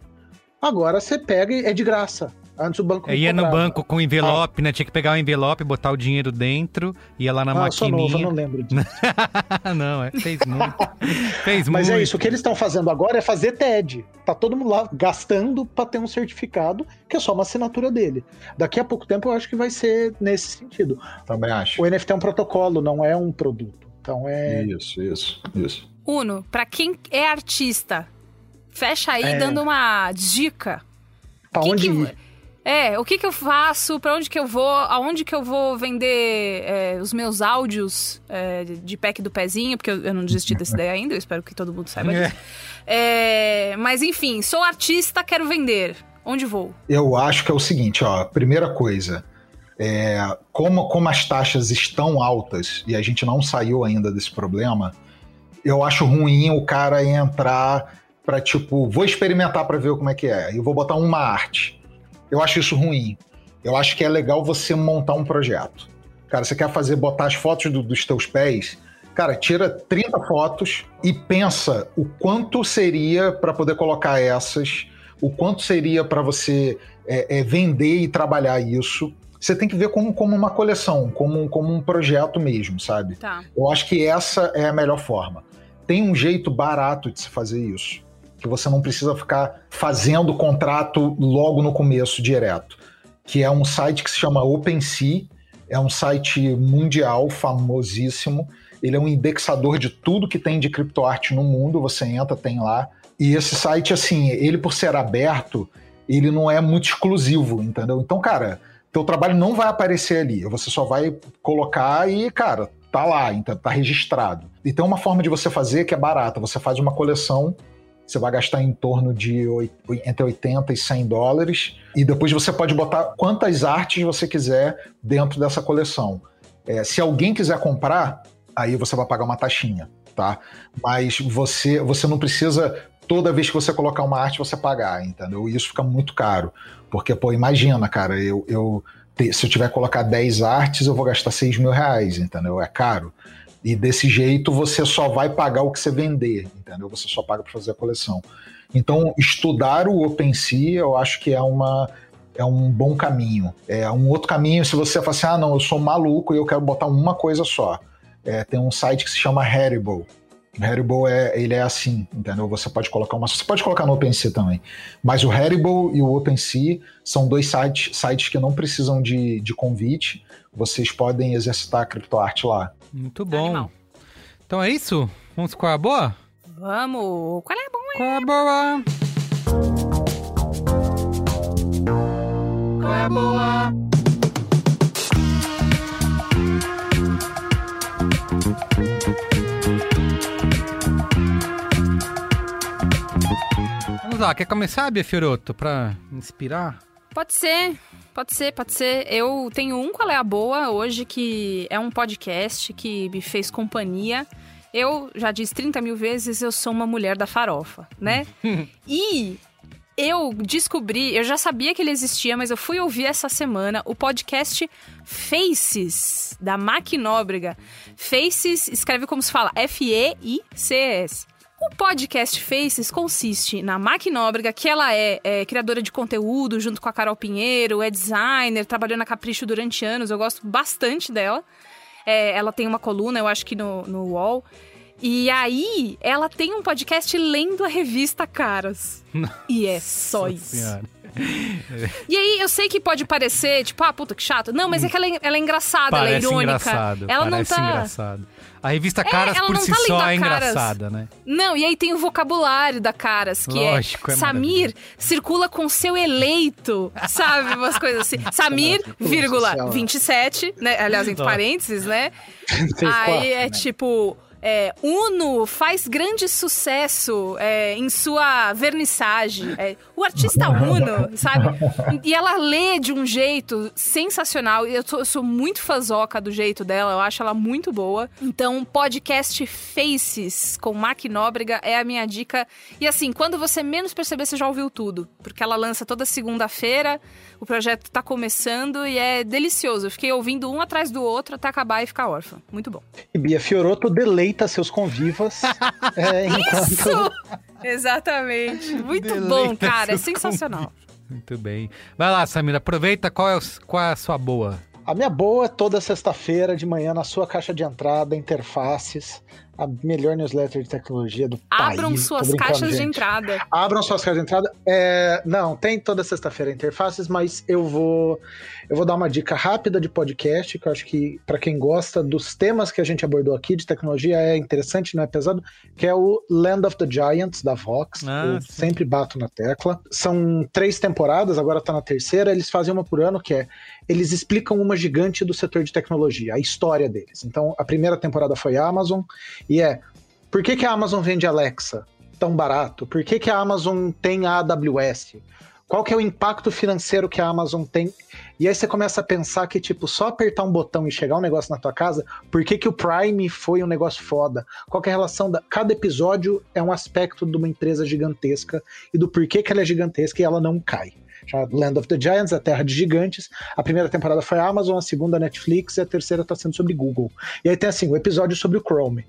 Agora você pega e é de graça. Antes o banco. Eu ia no banco com envelope, ah. né? Tinha que pegar o envelope, botar o dinheiro dentro, ia lá na ah, maquininha. Sou novo, eu não lembro disso. não, é, fez muito. fez Mas é muito. é isso, o que eles estão fazendo agora é fazer TED. Tá todo mundo lá gastando para ter um certificado, que é só uma assinatura dele. Daqui a pouco tempo eu acho que vai ser nesse sentido. Também acho. O NFT é um protocolo, não é um produto. Então é. Isso, isso, isso. Uno, para quem é artista, fecha aí é... dando uma dica. Pra que onde que... ir? É, o que que eu faço, para onde que eu vou, aonde que eu vou vender é, os meus áudios é, de pack do pezinho, porque eu, eu, não desisti dessa ideia ainda, eu espero que todo mundo saiba é. disso. É, mas enfim, sou artista, quero vender. Onde vou? Eu acho que é o seguinte, ó, primeira coisa, é, como, como as taxas estão altas e a gente não saiu ainda desse problema, eu acho ruim o cara entrar para tipo, vou experimentar para ver como é que é, e vou botar uma arte. Eu acho isso ruim. Eu acho que é legal você montar um projeto. Cara, você quer fazer, botar as fotos do, dos teus pés, cara, tira 30 fotos e pensa o quanto seria para poder colocar essas, o quanto seria para você é, é, vender e trabalhar isso. Você tem que ver como, como uma coleção, como, como um projeto mesmo, sabe? Tá. Eu acho que essa é a melhor forma. Tem um jeito barato de se fazer isso que você não precisa ficar fazendo contrato logo no começo direto, que é um site que se chama OpenSea, é um site mundial famosíssimo, ele é um indexador de tudo que tem de criptoarte no mundo, você entra, tem lá, e esse site, assim, ele por ser aberto, ele não é muito exclusivo, entendeu? Então, cara, teu trabalho não vai aparecer ali, você só vai colocar e, cara, tá lá, então tá registrado. E tem uma forma de você fazer que é barata, você faz uma coleção você vai gastar em torno de entre 80 e 100 dólares. E depois você pode botar quantas artes você quiser dentro dessa coleção. É, se alguém quiser comprar, aí você vai pagar uma taxinha, tá? Mas você, você não precisa toda vez que você colocar uma arte você pagar, entendeu? Isso fica muito caro. Porque, pô, imagina, cara, eu, eu se eu tiver que colocar 10 artes, eu vou gastar 6 mil reais, entendeu? É caro. E desse jeito você só vai pagar o que você vender, entendeu? Você só paga para fazer a coleção. Então, estudar o OpenSea, eu acho que é uma é um bom caminho. É um outro caminho se você fala assim, ah, não, eu sou maluco e eu quero botar uma coisa só. É, tem um site que se chama Haribo. O Haribo é, ele é assim, entendeu? Você pode colocar uma, você pode colocar no OpenSea também. Mas o Haribo e o OpenSea são dois sites, sites que não precisam de, de convite. Vocês podem exercitar a criptoarte lá. Muito bom. Animal. Então é isso? Vamos com a boa? Vamos! Qual é a boa? Qual é a boa? Qual é a boa? Vamos lá, quer começar, Bia Fioroto, pra inspirar? Pode ser. Pode ser, pode ser. Eu tenho um Qual é a Boa hoje, que é um podcast que me fez companhia. Eu já disse 30 mil vezes, eu sou uma mulher da farofa, né? e eu descobri, eu já sabia que ele existia, mas eu fui ouvir essa semana o podcast Faces, da Maquinóbrega. Faces escreve como se fala, F-E-I-C-S. O podcast Faces consiste na Maquinóbrega, que ela é, é, criadora de conteúdo junto com a Carol Pinheiro, é designer, trabalhou na Capricho durante anos, eu gosto bastante dela. É, ela tem uma coluna, eu acho que no, no UOL. E aí, ela tem um podcast lendo a revista Caras. e é só Nossa isso. Senhora. E aí, eu sei que pode parecer, tipo, ah, puta, que chato. Não, mas é que ela é, ela é engraçada, ela é Parece irônica. engraçado. ela parece não tá. engraçado. A revista Caras ela por não si tá só lendo é engraçada, né? Não, e aí tem o vocabulário da Caras, que Lógico, é é Samir circula com seu eleito, sabe? Umas coisas assim. Samir, vírgula, social. 27, né? Aliás, entre parênteses, né? Aí é né? tipo. É, Uno faz grande sucesso é, em sua vernissagem. É, o artista Uno, sabe? E ela lê de um jeito sensacional. Eu sou, eu sou muito fãzoca do jeito dela, eu acho ela muito boa. Então, podcast Faces com Mac Nóbrega é a minha dica. E assim, quando você menos perceber, você já ouviu tudo. Porque ela lança toda segunda-feira, o projeto tá começando e é delicioso. Eu fiquei ouvindo um atrás do outro até acabar e ficar órfã. Muito bom. E Bia Fioroto deleita seus convivas. é, enquanto... Isso! Exatamente. Muito Deleita bom, cara. É sensacional. Muito bem. Vai lá, Samira, aproveita. Qual é, o- qual é a sua boa? A minha boa é toda sexta-feira de manhã na sua caixa de entrada, Interfaces, a melhor newsletter de tecnologia do Abram país. Tô suas caixas de entrada. Abram suas caixas de entrada. É, não, tem toda sexta-feira interfaces, mas eu vou eu vou dar uma dica rápida de podcast, que eu acho que para quem gosta dos temas que a gente abordou aqui de tecnologia é interessante, não é pesado, que é o Land of the Giants da Vox. Ah, eu sim. sempre bato na tecla. São três temporadas, agora tá na terceira. Eles fazem uma por ano, que é eles explicam uma gigante do setor de tecnologia, a história deles. Então, a primeira temporada foi a Amazon, e é por que, que a Amazon vende Alexa tão barato? Por que, que a Amazon tem a AWS? Qual que é o impacto financeiro que a Amazon tem? E aí você começa a pensar que, tipo, só apertar um botão e chegar um negócio na tua casa, por que, que o Prime foi um negócio foda? Qual que é a relação da... Cada episódio é um aspecto de uma empresa gigantesca e do porquê que ela é gigantesca e ela não cai. Já Land of the Giants, a Terra de Gigantes. A primeira temporada foi a Amazon, a segunda a Netflix e a terceira tá sendo sobre Google. E aí tem, assim, o episódio sobre o Chrome.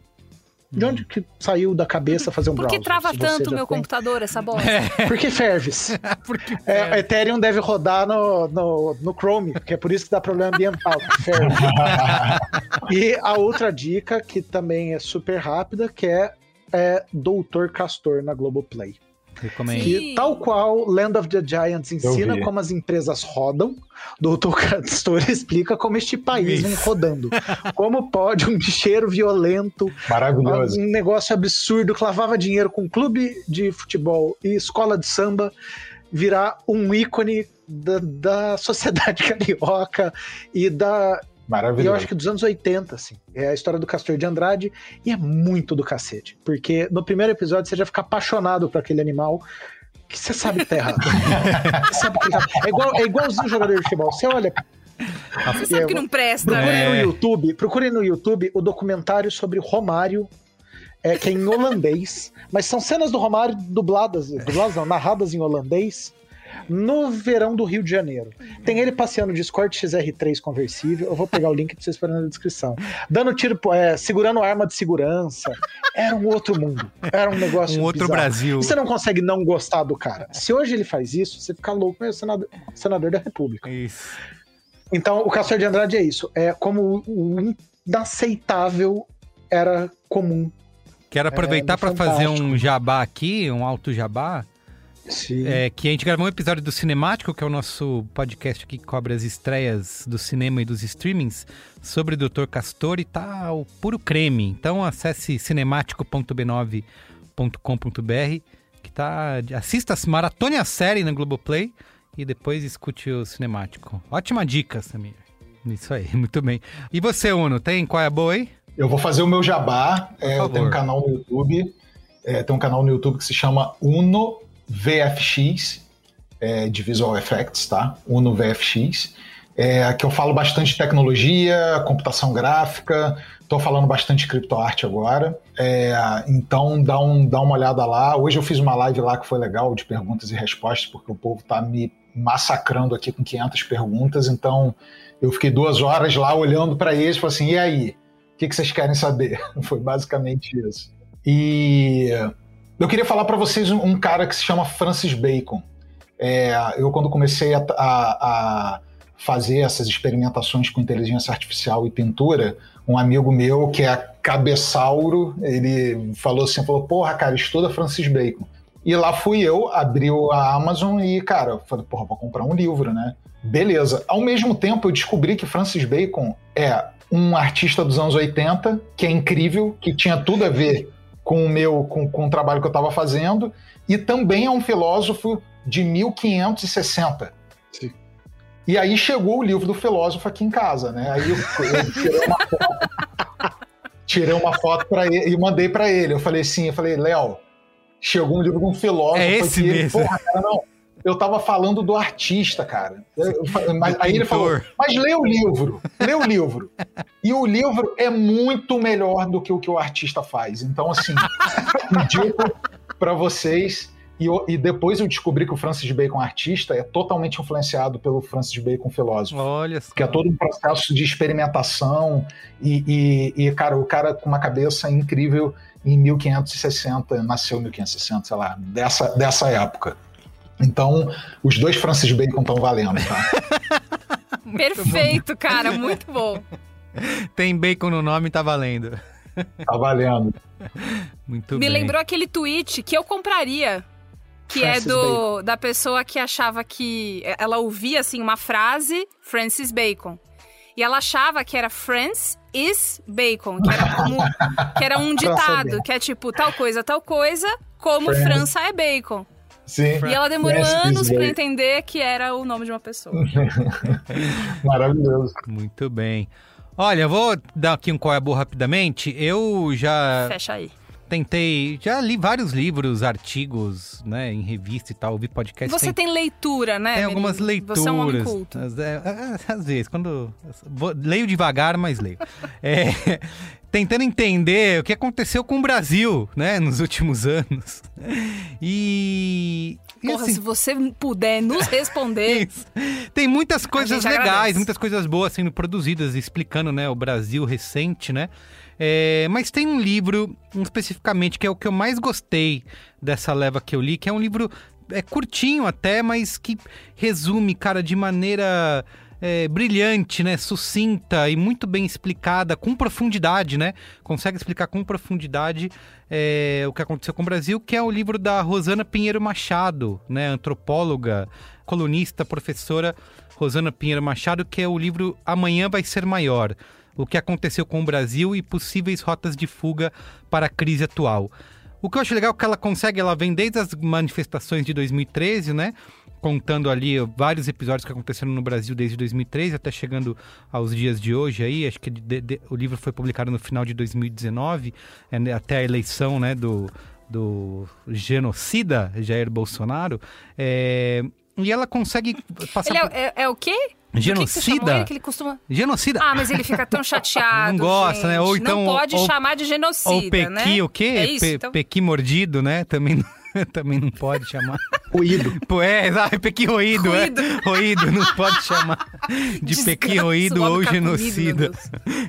De onde que saiu da cabeça fazer um Por que browser? trava se você tanto meu tem? computador, essa bosta? Por que ferves? Porque É, Ethereum deve rodar no, no, no Chrome, que é por isso que dá problema ambiental. que ferve. e a outra dica, que também é super rápida, que é, é Doutor Castor na Globoplay. Recomendo. Que, tal qual Land of the Giants ensina como as empresas rodam, Doutor Castor explica como este país vem rodando. Como pode um cheiro violento, Maravilhoso. um negócio absurdo que lavava dinheiro com clube de futebol e escola de samba virar um ícone da, da sociedade carioca e da. E eu Maravilhoso. acho que dos anos 80, assim. É a história do Castor de Andrade e é muito do cacete. Porque no primeiro episódio você já fica apaixonado por aquele animal que você sabe que tá errado. Você sabe que tá... é, igual, é igualzinho jogador de futebol. Você olha, Você sabe que não presta, Procurem né? no É. YouTube, procurem no YouTube o documentário sobre o Romário, é, que é em holandês, mas são cenas do Romário dubladas, dubladas não, narradas em holandês, no verão do Rio de Janeiro. Tem ele passeando de Escort XR3 conversível, eu vou pegar o link pra vocês porem na descrição. Dando tiro, é, segurando arma de segurança. Era um outro mundo, era um negócio Um outro bizarro. Brasil. E você não consegue não gostar do cara. Se hoje ele faz isso, você fica louco, é o senador, senador da República. Isso. Então, o Castor de Andrade é isso. É como o inaceitável era comum. Quero aproveitar É, para fazer um jabá aqui, um alto jabá. É, que a gente gravou um episódio do Cinemático, que é o nosso podcast aqui que cobre as estreias do cinema e dos streamings, sobre o Dr. Castor e tá o puro creme. Então acesse cinemático.b9.com.br que tá. Assista, maratone a série na Globoplay e depois escute o Cinemático. Ótima dica, Samir. Isso aí, muito bem. E você, Uno, tem qual é a boa aí? Eu vou fazer o meu jabá. É, eu tenho um canal no YouTube. é, tem um canal no YouTube que se chama Uno VFX, é, de Visual Effects, tá? Uno VFX. É, que eu falo bastante de tecnologia, computação gráfica, estou falando bastante de criptoarte agora. É, então dá, um, dá uma olhada lá. Hoje eu fiz uma live lá que foi legal, de perguntas e respostas, porque o povo tá me massacrando aqui com 500 perguntas. Então eu fiquei duas horas lá olhando para eles e falei assim: e aí? O que, que vocês querem saber? Foi basicamente isso. E eu queria falar para vocês um, um cara que se chama Francis Bacon. É, eu, quando comecei a, a- a- fazer essas experimentações com inteligência artificial e pintura, um amigo meu que é cabeçauro, ele falou assim, falou, porra, cara, estuda Francis Bacon. E lá fui eu, abriu a Amazon e, cara, falei, porra, vou comprar um livro, né? Beleza. Ao mesmo tempo, eu descobri que Francis Bacon é um artista dos anos 80, que é incrível, que tinha tudo a ver com o meu, com, com o trabalho que eu estava fazendo, e também é um filósofo de 1560. Sim. E aí chegou o livro do filósofo aqui em casa, né? Aí eu, eu tirei uma foto, tirei uma foto para ele e mandei para ele. Eu falei assim, eu falei, Léo, chegou um livro de um filósofo. É esse mesmo. Ele, Porra, cara, não. Eu tava falando do artista, cara. Eu, mas, aí ele falou, mas lê o livro, lê o livro. E o livro é muito melhor do que o que o artista faz. Então, assim, indico para vocês e, e, depois eu descobri que o Francis Bacon artista é totalmente influenciado pelo Francis Bacon filósofo. Olha só. Que é todo um processo de experimentação e, e, e, cara, o cara com uma cabeça incrível em 1560, nasceu em 1560, sei lá, dessa, dessa época. Então, os dois Francis Bacon estão valendo, tá? Perfeito, cara, muito bom. Tem bacon no nome, tá valendo. Tá valendo. Muito Me bem. lembrou aquele tweet que eu compraria que Francis é do da pessoa que achava que ela ouvia assim uma frase Francis Bacon e ela achava que era France is Bacon, que era como que era um ditado, que é tipo tal coisa, tal coisa, como. França é bacon. Sim. E ela demorou Francis anos pra Bacon. entender que era o nome de uma pessoa. Maravilhoso. Muito bem. Olha, vou dar aqui um qual é a boa rapidamente. Eu já Fecha aí. tentei, já li vários livros, artigos, né, em revista e tal, ouvi podcast. Você tem leitura, né? Tem algumas leituras. Você é um homem culto. Às, às vezes, quando. vou- leio devagar, mas leio. É, tentando entender o que aconteceu com o Brasil, né, nos últimos anos. E. e Porra, assim, se você puder nos responder. Tem muitas coisas legais, agradece. muitas coisas boas sendo produzidas, explicando, né, o Brasil recente, né? É, mas tem um livro um, especificamente que é o que eu mais gostei dessa leva que eu li, que é um livro é curtinho até, mas que resume, cara, de maneira é, brilhante, né, sucinta e muito bem explicada, com profundidade, né? Consegue explicar com profundidade é, o que aconteceu com o Brasil, que é o livro da Rosana Pinheiro Machado, né, antropóloga, colunista, professora Rosana Pinheiro Machado, que é o livro Amanhã Vai Ser Maior. O que aconteceu com o Brasil e possíveis rotas de fuga para a crise atual. O que eu acho legal é que ela consegue, ela vem desde as manifestações de 2013, né? Contando ali vários episódios que aconteceram no Brasil desde 2013 até chegando aos dias de hoje aí. Acho que de- de- o livro foi publicado no final de 2019, é, né, até a eleição, né, do, do genocida Jair Bolsonaro. É, e ela consegue passar Ele é, é- é o quê? Do que que Genocida? ele que ele costuma... Genocida? Ah, mas ele fica tão chateado. Não gosta, gente. né? Ou então- Não pode ou- chamar de genocida, Ou pequi, né? o quê? É isso, então. Pequi mordido, né? Também, não- também não pode chamar. Ruído. Pô, é, exato, pequi roído, Roído. é. Roído, não pode chamar de pequi roído ou genocida.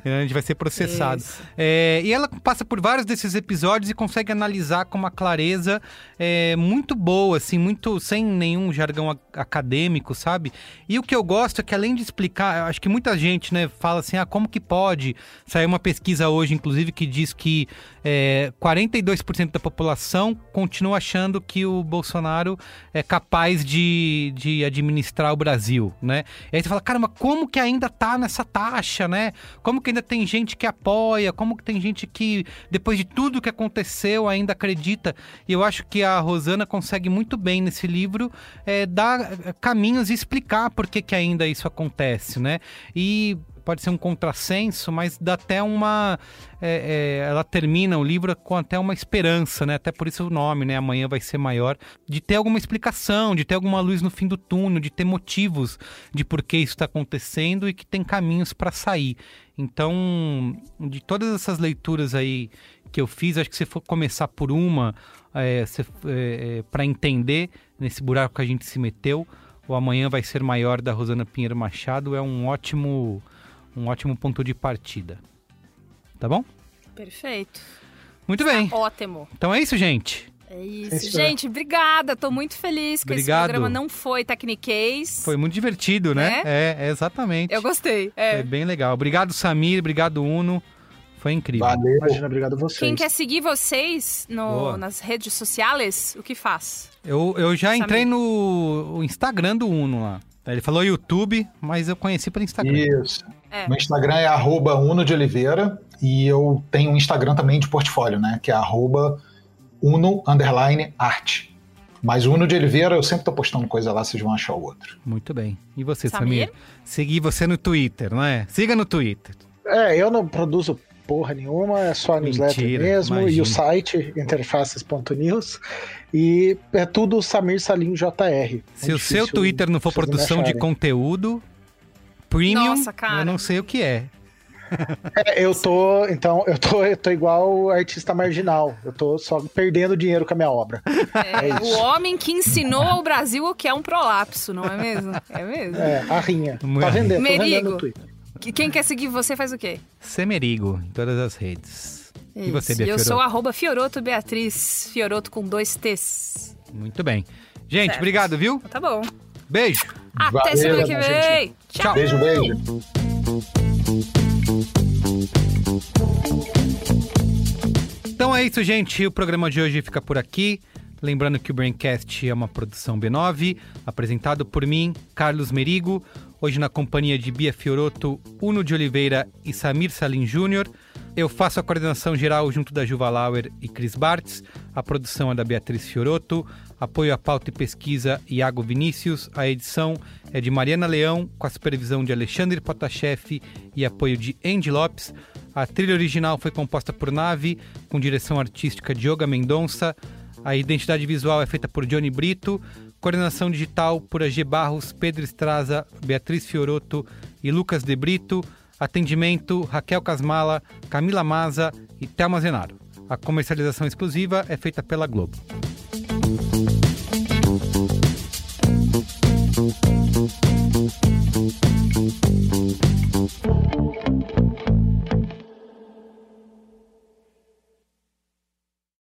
a gente vai ser processado. É, e ela passa por vários desses episódios e consegue analisar com uma clareza é, muito boa, assim, muito sem nenhum jargão acadêmico, sabe? E o que eu gosto é que além de explicar, acho que muita gente, né, fala assim, ah, como que pode? Saiu uma pesquisa hoje, inclusive, que diz que é, 42% da população continua achando que o Bolsonaro é capaz de, de administrar o Brasil, né? E aí você fala, caramba, como que ainda tá nessa taxa, né? Como que ainda tem gente que apoia? Como que tem gente que, depois de tudo que aconteceu, ainda acredita? E eu acho que a Rosana consegue muito bem nesse livro é, dar é, caminhos e explicar por que, que ainda isso acontece, né? E pode ser um contrassenso, mas dá até uma. é, é, ela termina o livro com até uma esperança, né? Até por isso o nome, né? Amanhã vai ser maior. De ter alguma explicação, de ter alguma luz no fim do túnel, de ter motivos de por que isso está acontecendo e que tem caminhos para sair. Então, de todas essas leituras aí que eu fiz, acho que se for começar por uma, é, para entender nesse buraco que a gente se meteu, o Amanhã vai ser maior da Rosana Pinheiro Machado é um ótimo um ótimo ponto de partida. Tá bom? Perfeito. Muito bem. Ótimo. Então é isso, gente. É isso. Sim, senhor. Gente, obrigada. Tô muito feliz que Obrigado. esse programa não foi Tecniquez. Foi muito divertido, né? É, é, exatamente. Eu gostei. Foi É. bem legal. Obrigado, Samir. Obrigado, Uno. Foi incrível. Valeu. Imagina, obrigado a vocês. Quem quer seguir vocês no- nas redes sociais, o que faz? Eu, eu já Samir. entrei no Instagram do Uno lá. Ele falou YouTube, mas eu conheci pelo Instagram. Isso. É. Meu Instagram é arroba Uno de Oliveira e eu tenho um Instagram também de portfólio, né? Que é arroba Uno underline arte. Mas Uno de Oliveira, eu sempre tô postando coisa lá, vocês vão achar o outro. Muito bem. E você, Samir? Samir? Segui você no Twitter, não é? Siga no Twitter. É, eu não produzo porra nenhuma, é só a newsletter Mentira, mesmo e imagina. o site interfaces.news e é tudo Samir Salim JR. Se Muito o seu Twitter não for produção de conteúdo premium, Nossa, cara. eu não sei o que é. É, eu tô, então, eu tô, eu tô igual artista marginal. Eu tô só perdendo dinheiro com a minha obra. É, É o homem que ensinou ao Brasil o que é um prolapso, não é mesmo? É mesmo. É, a rinha. Tá vendendo, tô Merigo. vendendo no Twitter. Que- Quem quer seguir você faz o quê? Semerigo, em todas as redes. E você, Isso. Bia eu sou arroba Fioroto Beatriz, Fioroto com dois T's. Muito bem. Gente, Certo. obrigado, viu? Tá bom. Beijo. Até Valeu, semana que gente. vem. Tchau. Beijo, beijo. Então é isso, gente. O programa de hoje fica por aqui. Lembrando que o Braincast é uma produção B9, apresentado por mim, Carlos Merigo, hoje na companhia de Bia Fioroto, Uno de Oliveira e Samir Salim Júnior. Eu faço a coordenação geral junto da Juva Lauer e Cris Bartz. A produção é da Beatriz Fioroto. Apoio à pauta e pesquisa Iago Vinícius. A edição é de Mariana Leão, com a supervisão de Alexandre Potashev e apoio de Andy Lopes. A trilha original foi composta por Nave, com direção artística de Yoga Mendonça. A identidade visual é feita por Johnny Brito. Coordenação digital por AG Barros, Pedro Estraza, Beatriz Fioroto e Lucas De Brito. Atendimento Raquel Casmala, Camila Maza e Thelma Zenaro. A comercialização exclusiva é feita pela Globo.